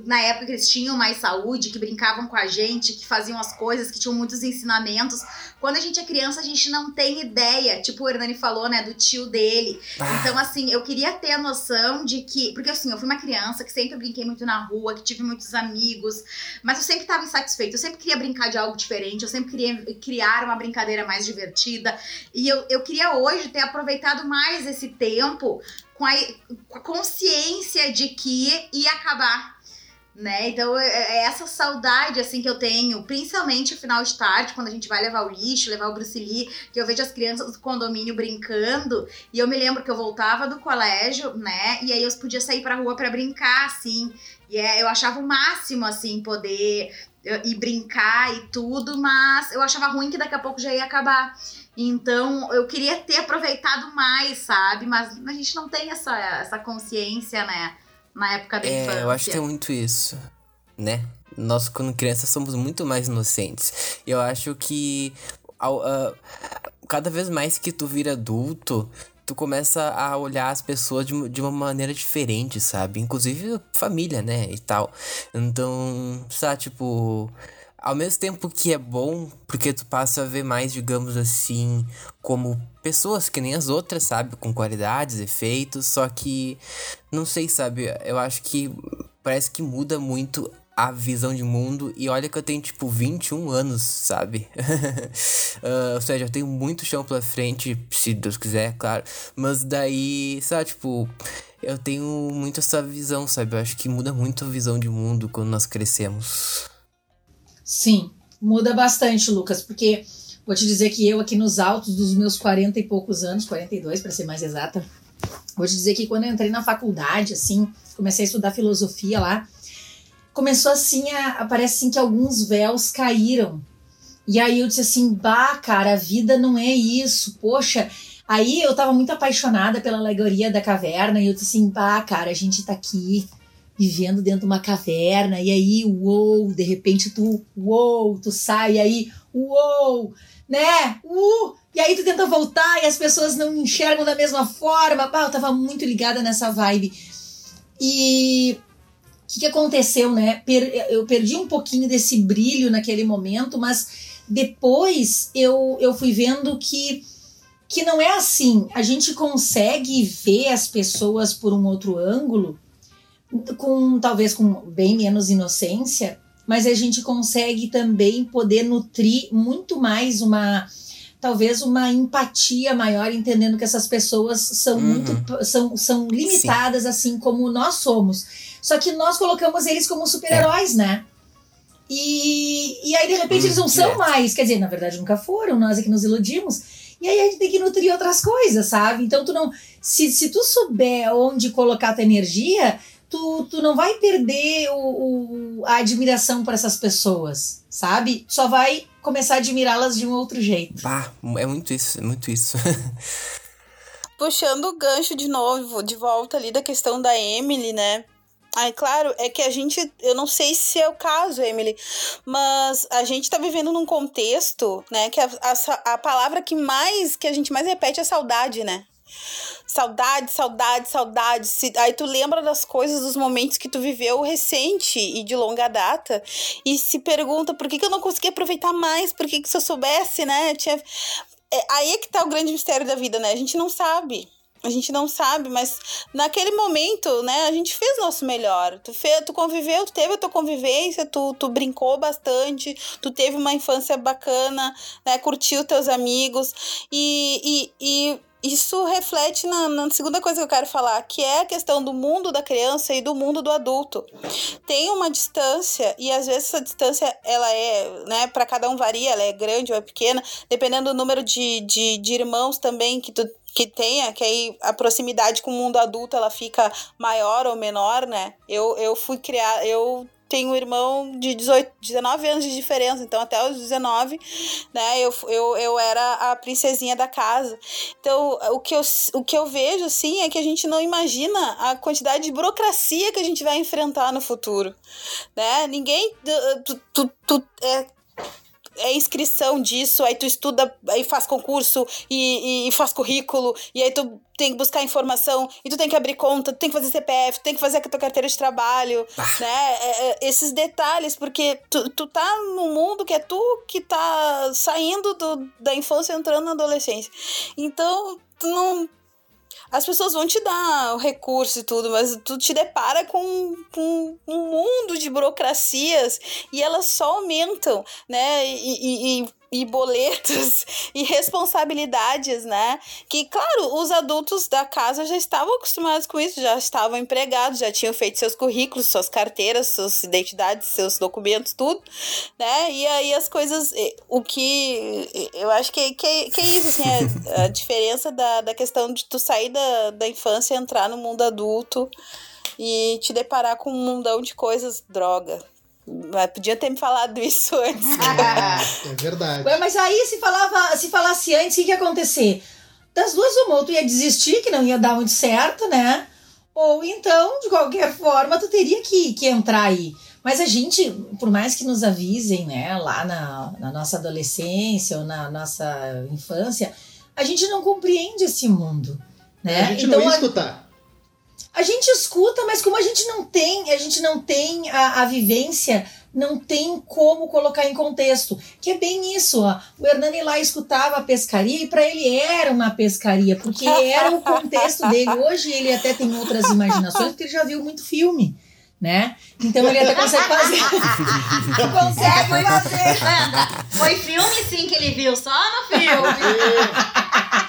na época que eles tinham mais saúde, que brincavam com a gente, que faziam as coisas, que tinham muitos ensinamentos. Quando a gente é criança, a gente não tem ideia, tipo o Hernani falou, né, do tio dele. Ah. Então, assim, eu queria ter a noção de que. Porque, assim, eu fui uma criança que sempre brinquei muito na rua, que tive muitos amigos, mas eu sempre estava insatisfeita. Eu sempre queria brincar de algo diferente, eu sempre queria criar uma brincadeira mais divertida. E eu, eu queria hoje ter aproveitado mais esse tempo com a, consciência de que ia acabar né? Então é é essa saudade assim que eu tenho, principalmente final de tarde, quando a gente vai levar o lixo, levar o Bruce Lee, que eu vejo as crianças do condomínio brincando, e eu me lembro que eu voltava do colégio, né? E aí eu podia sair pra rua para brincar, assim. E é, eu achava o máximo, assim, poder ir brincar e tudo, mas eu achava ruim que daqui a pouco já ia acabar. Então, eu queria ter aproveitado mais, sabe? Mas a gente não tem essa, essa consciência, né? na época da é, infância. Eu acho que tem muito isso, né? Nós, quando crianças, somos muito mais inocentes. Eu acho que ao, uh, cada vez mais que tu vira adulto, tu começa a olhar as pessoas de, de uma maneira diferente, sabe? Inclusive família, né? E tal. Então, sabe, tipo ao mesmo tempo que é bom, porque tu passa a ver mais, digamos assim, como pessoas que nem as outras, sabe? Com qualidades, efeitos, só que, não sei, sabe? Eu acho que parece que muda muito a visão de mundo. E olha que eu tenho, tipo, 21 anos, sabe? uh, ou seja, eu tenho muito chão pela frente, se Deus quiser, claro. Mas daí, sabe, tipo, eu tenho muito essa visão, sabe? Eu acho que muda muito a visão de mundo quando nós crescemos. Sim, muda bastante, Lucas, porque vou te dizer que eu aqui nos altos dos meus 40 e poucos anos, 42 para ser mais exata, vou te dizer que quando eu entrei na faculdade, assim, comecei a estudar filosofia lá, começou assim a, parece assim que alguns véus caíram. E aí eu disse assim, bah, cara, a vida não é isso, poxa. Aí eu tava muito apaixonada pela alegoria da caverna e eu disse assim, bah, cara, a gente tá aqui vivendo dentro de uma caverna, e aí, uou, de repente tu, uou, tu sai, aí, uou, né? Uh, e aí tu tenta voltar e as pessoas não enxergam da mesma forma. Eu tava muito ligada nessa vibe. E o que, que aconteceu, né? Per eu perdi um pouquinho desse brilho naquele momento, mas depois eu, eu fui vendo que que não é assim. A gente consegue ver as pessoas por um outro ângulo com talvez com bem menos inocência, mas a gente consegue também poder nutrir muito mais uma talvez uma empatia maior, entendendo que essas pessoas são uhum. muito são, são limitadas Sim. assim como nós somos. Só que nós colocamos eles como super-heróis, é. né? E, e aí, de repente, hum, eles não são mais. Quer dizer, na verdade, nunca foram, nós é que nos iludimos. E aí a gente tem que nutrir outras coisas, sabe? Então, tu não. Se, se tu souber onde colocar tua energia, tu, tu não vai perder o, o, a admiração por essas pessoas, sabe? Só vai começar a admirá-las de um outro jeito. Bah, é muito isso, é muito isso. Puxando o gancho de novo, de volta ali da questão da Emily, né? Ai, claro, é que a gente, eu não sei se é o caso, Emily, mas a gente tá vivendo num contexto, né, que a, a, a palavra que mais, que a gente mais repete é saudade, né? Saudade, saudade, saudade. Aí tu lembra das coisas, dos momentos que tu viveu recente e de longa data e se pergunta por que, que eu não consegui aproveitar mais, por que, que se eu soubesse, né? Tinha... É, aí é que tá o grande mistério da vida, né? A gente não sabe. A gente não sabe, mas naquele momento, né, a gente fez nosso melhor. Tu, fez, tu conviveu, tu teve a tua convivência, tu, tu brincou bastante, tu teve uma infância bacana, né, curtiu teus amigos. E, e, e isso reflete na, na, segunda coisa que eu quero falar, que é a questão do mundo da criança e do mundo do adulto. Tem uma distância e às vezes essa distância ela é, né, para cada um varia, ela é grande ou é pequena, dependendo do número de, de, de irmãos também que tu que tenha, que aí a proximidade com o mundo adulto ela fica maior ou menor, né? Eu, eu fui criar, eu tenho um irmão de 18, 19 anos de diferença, então até os 19, né, eu, eu, eu era a princesinha da casa. Então, o que, eu, o que eu vejo, assim, é que a gente não imagina a quantidade de burocracia que a gente vai enfrentar no futuro, né? Ninguém... Tu, tu, tu é, é inscrição disso, aí tu estuda, aí faz concurso e, e, e, faz currículo, e aí tu tem que buscar informação, e tu tem que abrir conta, tu tem que fazer CPF, tu tem que fazer a tua carteira de trabalho, ah. né? É, é, esses detalhes, porque tu, tu tá num mundo que é tu que tá saindo do, da infância entrando na adolescência. Então, tu não as pessoas vão te dar o recurso e tudo, mas tu te depara com, com um mundo de burocracias e elas só aumentam, né? E, e, e boletos e responsabilidades, né? Que, claro, os adultos da casa já estavam acostumados com isso, já estavam empregados, já tinham feito seus currículos, suas carteiras, suas identidades, seus documentos, tudo, né? E aí as coisas, o que eu acho que, que, que é isso, assim, a, a diferença da, da questão de tu sair da, da infância e entrar no mundo adulto e te deparar com um mundão de coisas, droga, mas podia ter me falado isso antes. é verdade. Mas aí se falava, se falasse antes, o que, que ia acontecer? Das duas, uma, ou tu ia desistir, que não ia dar muito certo, né? Ou então, de qualquer forma, tu teria que, que entrar aí. Mas a gente, por mais que nos avisem, né, lá na, na nossa adolescência ou na nossa infância, a gente não compreende esse mundo. Né? A gente então, não ia escutar. A gente escuta, mas como a gente não tem, a gente não tem a, a vivência, não tem como colocar em contexto. Que é bem isso, ó. O Hernani lá escutava a pescaria e para ele era uma pescaria, porque era o contexto dele. Hoje ele até tem outras imaginações, porque ele já viu muito filme né? Então ele até consegue fazer. consegue fazer. Foi filme sim que ele viu, só no filme.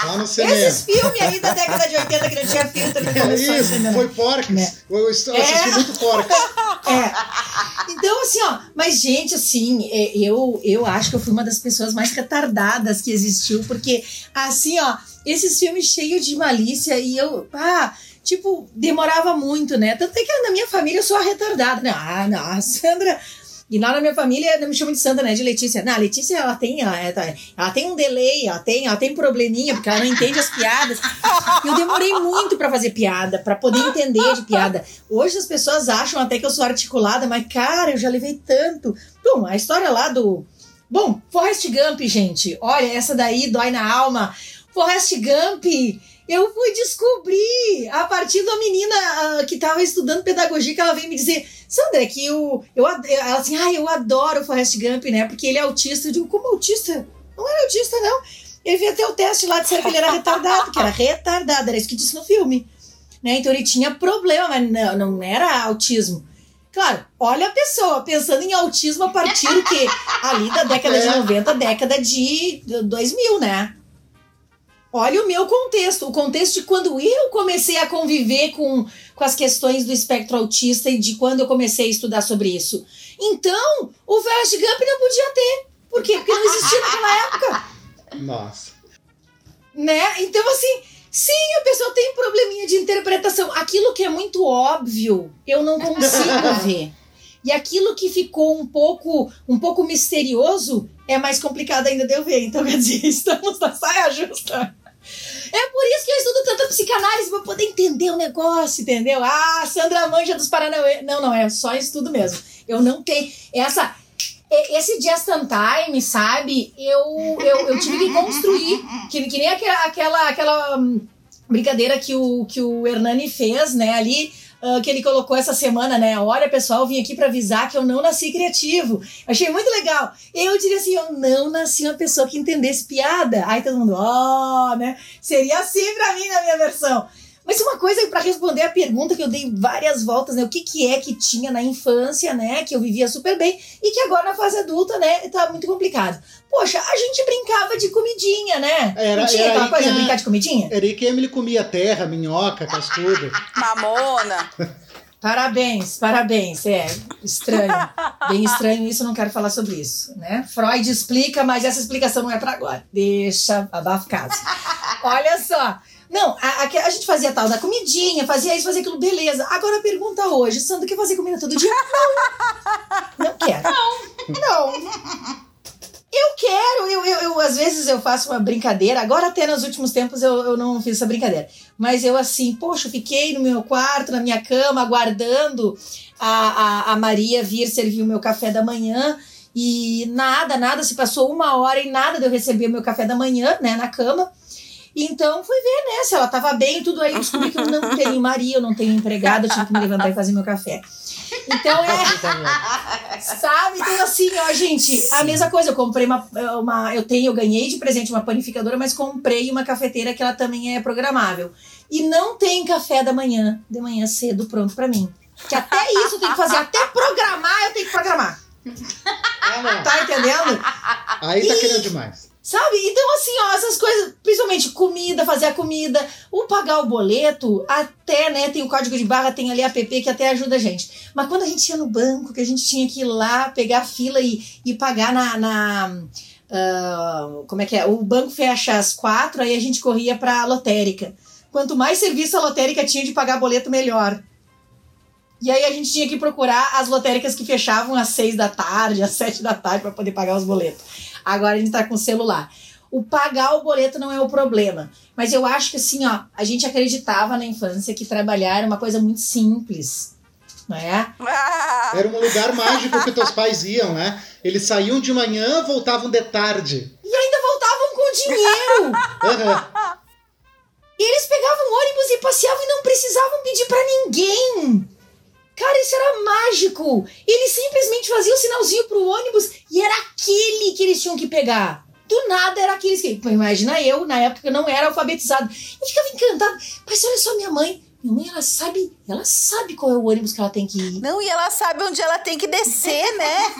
Só no cinema. Esses filmes aí da década de 80 que não tinha filtro, começou é Isso, foi Porcas. Né? Eu assisti é. muito Porcas. É. Então, assim, ó, mas, gente, assim, é, eu, eu acho que eu fui uma das pessoas mais retardadas que existiu, porque, assim, ó, esses filmes cheios de malícia e eu. Ah, tipo, demorava muito, né? Tanto é que na minha família eu sou a retardada, né? Ah, não, a Sandra. E lá na minha família me chamam de Sandra, né? De Letícia. Não, a Letícia, ela tem, ela, ela tem um delay, ela tem, ela tem probleminha, porque ela não entende as piadas. Eu demorei muito para fazer piada, para poder entender de piada. Hoje as pessoas acham até que eu sou articulada, mas, cara, eu já levei tanto. Bom, a história lá do. Bom, Forrest Gump, gente. Olha, essa daí dói na alma. Forrest Gump eu fui descobrir a partir da menina uh, que estava estudando pedagogia que ela veio me dizer, Sandra, que eu, eu ela assim, ah, eu adoro o Forrest Gump, né? Porque ele é autista. Eu digo, como autista? Não era autista, não. Ele veio até o teste lá, disseram que ele era retardado, que era retardado, era isso que disse no filme. Né? Então ele tinha problema, mas não, não era autismo. Claro, olha a pessoa pensando em autismo a partir do que? Ali da década de 90, década de 2000, né? Olha o meu contexto, o contexto de quando eu comecei a conviver com, com as questões do espectro autista e de quando eu comecei a estudar sobre isso. Então, o Forrest Gump não podia ter. Por quê? Porque não existia naquela época. Nossa. Né? Então, assim, sim, a pessoa tem um probleminha de interpretação. Aquilo que é muito óbvio, eu não consigo ver. E aquilo que ficou um pouco, um pouco misterioso é mais complicado ainda de eu ver. Então, quer dizer, estamos na saia justa. É por isso que eu estudo tanta psicanálise para poder entender o negócio, entendeu? Ah, Sandra Manja dos Paranauê. Não, não, é só estudo mesmo. Eu não tenho. Essa. Esse Just in Time, sabe? Eu, eu, eu tive que construir. Que, que nem aquela, aquela, aquela hum, brincadeira que o, que o Hernani fez, né? Ali uh, que ele colocou essa semana, né? Olha, pessoal, vim aqui para avisar que eu não nasci criativo. Achei muito legal. Eu diria assim, eu não nasci uma pessoa que entendesse piada. Aí todo mundo, ó, oh, né? Seria assim pra mim na minha versão. Mas uma coisa para responder a pergunta que eu dei várias voltas, né? O que, que é que tinha na infância, né? Que eu vivia super bem e que agora na fase adulta, né? Tá muito complicado. Poxa, a gente brincava de comidinha, né? Era, Não tinha era aquela coisa, brincar de comidinha? Era aí que Emily comia terra, minhoca, cascudo. Mamona. Parabéns, parabéns. É estranho. Bem estranho isso, não quero falar sobre isso, né? Freud explica, mas essa explicação não é para agora. Deixa, abafa caso. Olha só. Não, a, a, a, gente fazia tal da comidinha, fazia isso, fazia aquilo, beleza. Agora pergunta hoje, Sandra, quer fazer comida todo dia? Não. Não quero. Não. Não. Eu quero, eu, eu, eu, às vezes eu faço uma brincadeira, agora até nos últimos tempos eu, eu não fiz essa brincadeira, mas eu assim, poxa, fiquei no meu quarto, na minha cama, aguardando a, a, a Maria vir servir o meu café da manhã, E nada, nada, se passou uma hora e nada de eu receber o meu café da manhã, né, na cama. Então fui ver, né, se ela tava bem, tudo aí. Descobri que eu não tenho Maria, eu não tenho empregada, eu tive que me levantar e fazer meu café. Então é. sabe? Então, assim, ó, gente, a mesma coisa. Eu comprei uma, uma. Eu tenho, eu ganhei de presente uma panificadora, mas comprei uma cafeteira que ela também é programável. E não tem café da manhã, de manhã cedo, pronto pra mim. Que até isso eu tenho que fazer, até programar eu tenho que programar. Ah, Tá entendendo? Aí tá querendo demais. Sabe? Então, assim, ó, essas coisas, principalmente comida, fazer a comida, o pagar o boleto, até, né, tem o código de barra, tem ali a app que até ajuda a gente. Mas quando a gente ia no banco, que a gente tinha que ir lá, pegar a fila e, e pagar na. na ah, como é que é? O banco fecha às quatro, aí a gente corria pra lotérica. Quanto mais serviço a lotérica tinha de pagar boleto, melhor. E aí a gente tinha que procurar as lotéricas que fechavam às seis da tarde, às sete da tarde, para poder pagar os boletos. Agora a gente tá com o celular. O pagar o boleto não é o problema. Mas eu acho que assim, ó, a gente acreditava na infância que trabalhar era uma coisa muito simples. Não é? Era um lugar mágico que teus pais iam, né? Eles saíam de manhã, voltavam de tarde. E ainda voltavam com dinheiro. Aham. E eles pegavam ônibus e passeavam e não precisavam pedir pra ninguém. Cara, isso era mágico. Eles simplesmente faziam o sinalzinho pro ônibus e era aquele que eles tinham que pegar. Do nada era aqueles que. Pô, Imagina eu, na época, eu não era alfabetizado. Eu ficava encantado. Mas olha só, minha mãe. Minha mãe, ela sabe. Ela sabe qual é o ônibus que ela tem que ir. Não, e ela sabe onde ela tem que descer, né?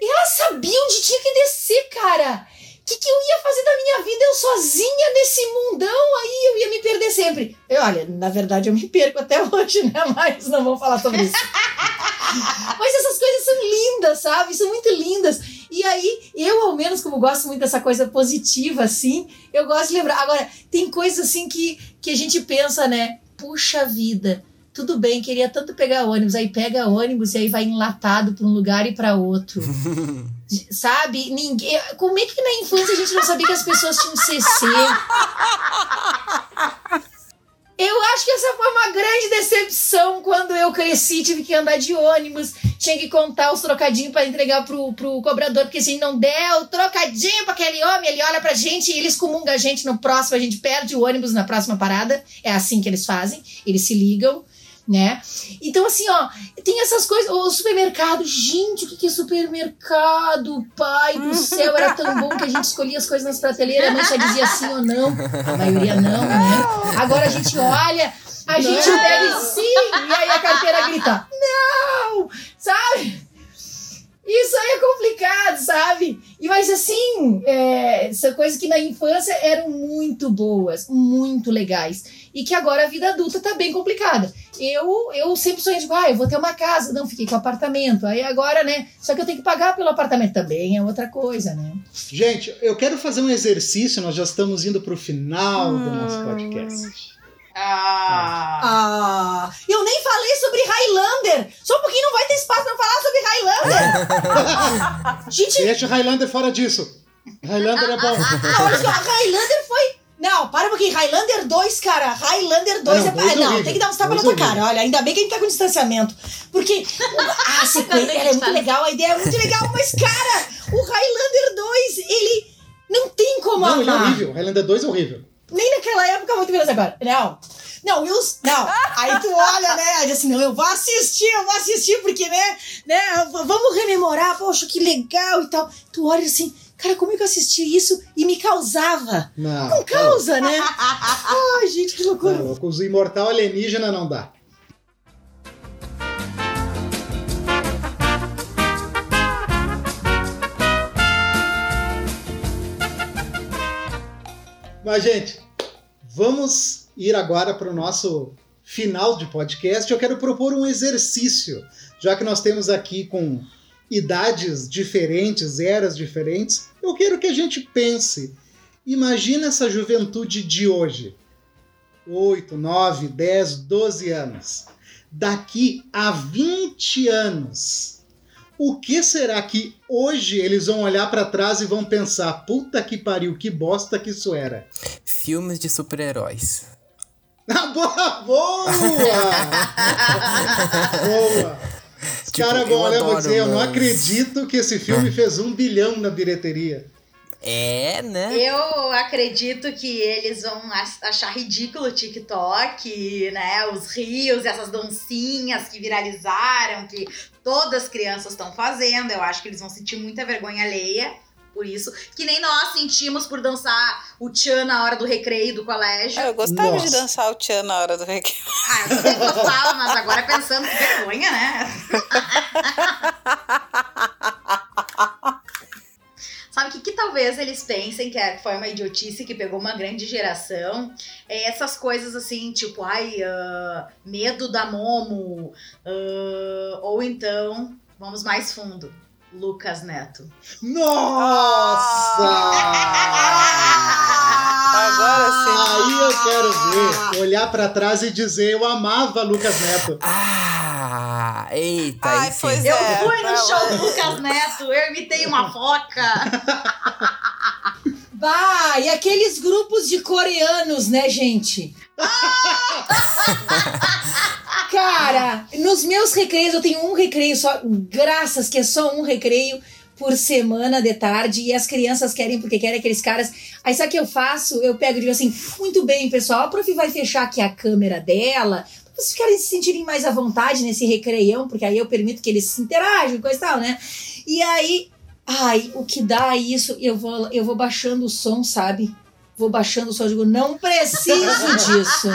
E ela sabia onde tinha que descer, cara. O que, que eu ia fazer da minha vida eu sozinha nesse mundão? Aí eu ia me perder sempre. Eu, olha, na verdade eu me perco até hoje, né? Mas não vamos falar sobre isso. Mas essas coisas são lindas, sabe? São muito lindas. E aí, eu, ao menos, como gosto muito dessa coisa positiva, assim, eu gosto de lembrar. Agora, tem coisas assim que, que a gente pensa, né? Puxa vida, tudo bem, queria tanto pegar ônibus, aí pega ônibus e aí vai enlatado para um lugar e para outro. Sabe? Ninguém. Como é que na infância a gente não sabia que as pessoas tinham CC? Eu acho que essa foi uma grande decepção quando eu cresci, tive que andar de ônibus, tinha que contar os trocadinhos para entregar pro, pro cobrador, porque se não der o trocadinho pra aquele homem, ele olha pra gente e ele excomunga a gente no próximo, a gente perde o ônibus na próxima parada. É assim que eles fazem, eles se ligam, né? Então, assim, ó, tem essas coisas. O supermercado, gente, o que que é supermercado? Pai do céu, era tão bom que a gente escolhia as coisas nas prateleiras, a mãe só dizia sim ou não. A maioria não, né? Agora a gente olha, a gente pega sim, e aí a carteira grita, não! Sabe? Isso aí é complicado? Mas assim, é, são coisas que na infância eram muito boas, muito legais. E que agora a vida adulta tá bem complicada. Eu, eu sempre sonhei, tipo, ah, eu vou ter uma casa. Não, fiquei com apartamento. Aí agora, né? Só que eu tenho que pagar pelo apartamento também, é outra coisa, né? Gente, eu quero fazer um exercício, nós já estamos indo pro final do nosso podcast. Ah. Ah, eu nem falei sobre Highlander. Só um pouquinho não vai ter espaço pra falar sobre Highlander. Gente, Deixa o Highlander fora disso. Highlander é bom. olha só, Highlander foi. Não, para um pouquinho. Highlander 2, cara. Highlander 2 Ah, não, é. dois é não, horrível. tem que dar uns tapas na Dois tua é cara. Olha, ainda bem que a gente tá com distanciamento. Porque a sequência é muito legal, a ideia é muito legal, mas, cara, o Highlander 2, ele não tem como Não, ele é amar. horrível. Highlander 2 é horrível. Nem naquela época, muito menos agora. Não. Não, eu. Não. Aí tu olha, né? Diz assim, não, eu vou assistir, eu vou assistir, porque, né? né vamos rememorar, poxa, que legal e tal. Tu olha assim, cara, como é que eu assisti isso e me causava? Não. Não causa, né? Ai, gente, que loucura. Não, com os imortal alienígena não dá. Mas, gente, vamos ir agora para o nosso final de podcast. Eu quero propor um exercício, já que nós temos aqui com idades diferentes, eras diferentes. Eu quero que a gente pense. Imagina essa juventude de hoje. 8, 9, 10, 12 anos. Daqui a 20 anos, o que será que hoje eles vão olhar para trás e vão pensar: puta que pariu, que bosta que isso era? Filmes de super-heróis. Ah, boa! Boa! boa! Tipo, Cara, bom, olha, eu vou adoro, dizer, eu não acredito que esse filme fez um bilhão na bilheteria. É, né? Eu acredito que eles vão ach- achar ridículo o TikTok, né? Os rios, essas dancinhas que viralizaram, que todas as crianças estão fazendo. Eu acho que eles vão sentir muita vergonha alheia por isso. Que nem nós sentimos por dançar o tchan na hora do recreio do colégio. Eu gostava de Nossa. dançar o tchan na hora do recreio. Ah, eu também gostava, mas agora pensando que vergonha, né? Sabe o que, que talvez eles pensem que é- foi uma idiotice que pegou uma grande geração? É essas coisas assim, tipo, ai, ah, medo da Momo. ah, ou então, vamos mais fundo, Lucas Neto. Nossa! Agora sim. Aí eu quero ver, olhar pra trás e dizer eu amava Lucas Neto. Ah, eita, Ai, pois Eu É, fui no show do Lucas Neto, eu imitei uma foca. Bah, e aqueles grupos de coreanos, né, gente? Cara, nos meus recreios, eu tenho um recreio só, graças que é só um recreio por semana de tarde, e as crianças querem porque querem aqueles caras. Aí sabe o que eu faço? Eu pego e digo assim: muito bem, pessoal, a prof vai fechar aqui a câmera dela, vocês ficarem se sentirem mais à vontade nesse recreião, porque aí eu permito que eles se interajam e coisa e tal, né? E aí, ai, o que dá isso, eu vou, eu vou baixando o som, sabe? Vou baixando o som, eu digo, não preciso disso.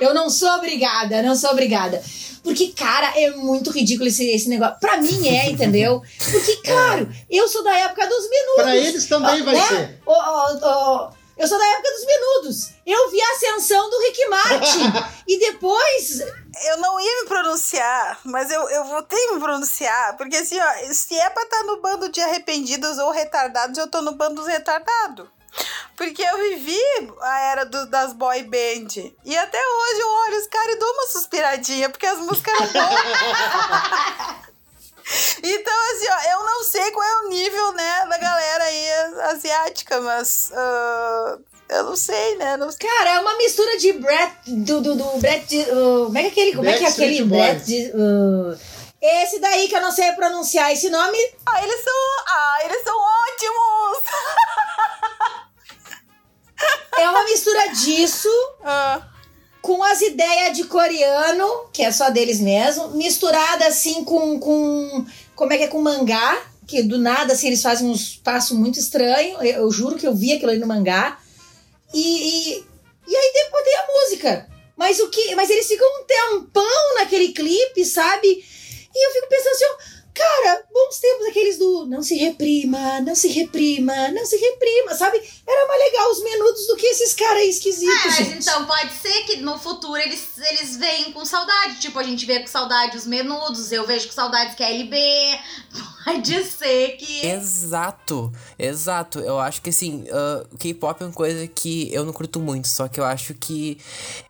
Eu não sou obrigada, não sou obrigada. Porque, cara, é muito ridículo esse, esse negócio. Pra mim é, entendeu? Porque, claro, eu sou da época dos menudos. Pra eles também vai né? ser. Ô, ô, ô, eu sou da época dos menudos. Eu vi a ascensão do Rick Martin. e depois. Eu não ia me pronunciar, mas eu, eu vou ter que me pronunciar. Porque assim, ó, se é pra estar no bando de arrependidos ou retardados, eu tô no bando dos retardados. Porque eu vivi a era do- das boy band. E até hoje eu olho os caras e dou uma suspiradinha, porque as músicas eram boas. Então, assim, ó, eu não sei qual é o nível, né, da galera aí asiática, mas. ah, eu não sei, né? Não Cara, é uma mistura de Brett. Do, do, do Brett. de- uh, como é que é aquele. Como é que é aquele Boys. Brett. de- uh, esse daí que eu não sei pronunciar esse nome. Ah, eles são. Ah, eles são ótimos! É uma mistura disso Ah, com as ideias de coreano, que é só deles mesmo, misturada assim com, com como é que é com mangá, que do nada assim eles fazem uns passos muito estranhos. Eu, eu juro que eu vi aquilo aí no mangá. E, e, e aí depois tem a música. Mas o que? Mas eles ficam um tempão naquele clipe, sabe? E eu fico pensando assim, cara, bons tempos aqueles do não se reprima, não se reprima, não se reprima, sabe? Era mais legal os menudos do que esses caras aí esquisitos, Ah, mas gente. então pode ser que no futuro eles, eles venham com saudade. Tipo, a gente vê com saudade os menudos, eu vejo com saudades que é LB. Pode ser que. Exato, exato. Eu acho que assim, o K-pop é uma coisa que eu não curto muito, só que eu acho que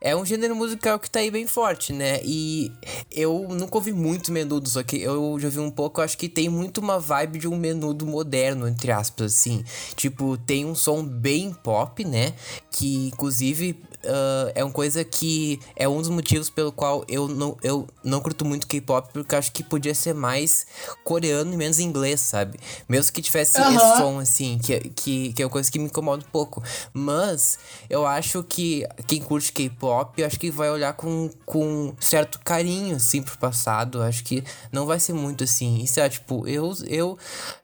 é um gênero musical que tá aí bem forte, né? E eu nunca ouvi muito menudo, só que eu já ouvi um pouco, acho que tem muito uma vibe de um menudo moderno, entre aspas, assim. Tipo, tem um som bem pop, né? Que inclusive ah, é uma coisa que é um dos motivos pelo qual eu não, eu não curto muito K-pop, porque eu acho que podia ser mais coreano e menos inglês, sabe? Mesmo que tivesse esse som, assim, que, que, que é uma coisa que me incomoda um pouco. Mas eu acho que quem curte K-pop, acho que vai olhar com, com certo carinho, assim, pro passado. Acho que não vai ser muito assim. Isso é, tipo, eu, eu,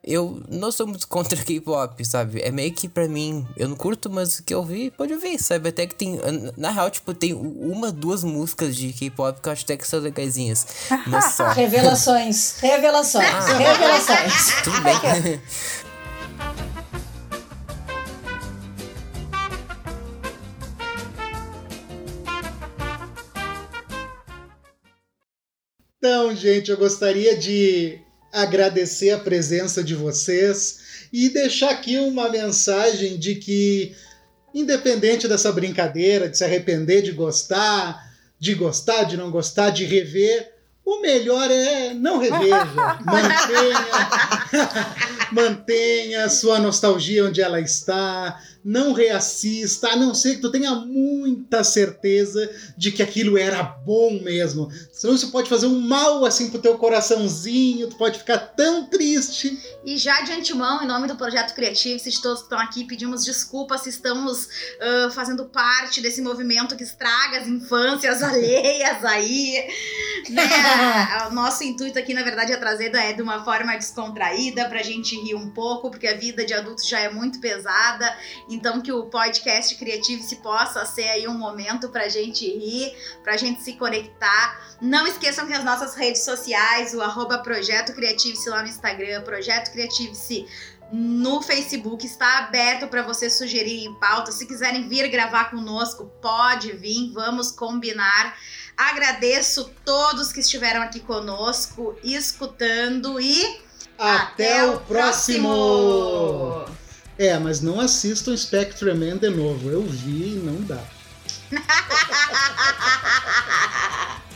eu não sou muito contra K-pop, sabe? É meio que pra mim, eu não curto, mas o que eu vi, pode ouvir, sabe? Até que tem. Na real, tipo, tem uma, duas músicas de K-pop que eu acho até que são legaisinhas. Mas só. Revelações, revelações, Ah. revelações. Tudo bem. Então, gente, eu gostaria de agradecer a presença de vocês e deixar aqui uma mensagem de que, independente dessa brincadeira, de se arrepender de gostar, de gostar, de não gostar, de rever, o melhor é não reveja, mantenha. Mantenha sua nostalgia onde ela está. Não reassista, a não ser que tu tenha muita certeza de que aquilo era bom mesmo. Senão isso pode fazer um mal assim pro teu coraçãozinho, tu pode ficar tão triste. E já de antemão, em nome do projeto Criativo, se todos que estão aqui, pedimos desculpas se estamos uh, fazendo parte desse movimento que estraga as infâncias alheias aí. Né? o nosso intuito aqui, na verdade, é trazer é de uma forma descontraída pra gente rir um pouco, porque a vida de adultos já é muito pesada. Então que o podcast Criativo se possa ser aí um momento pra gente rir, pra gente se conectar. Não esqueçam que as nossas redes sociais, o arroba Projeto Criativo-se lá no Instagram, Projeto Criativo-se no Facebook está aberto para vocês sugerirem pautas. Se quiserem vir gravar conosco, pode vir, vamos combinar. Agradeço todos que estiveram aqui conosco, escutando e até, até o próximo. próximo. É, mas não assistam Spectrum Man de novo. Eu vi e não dá.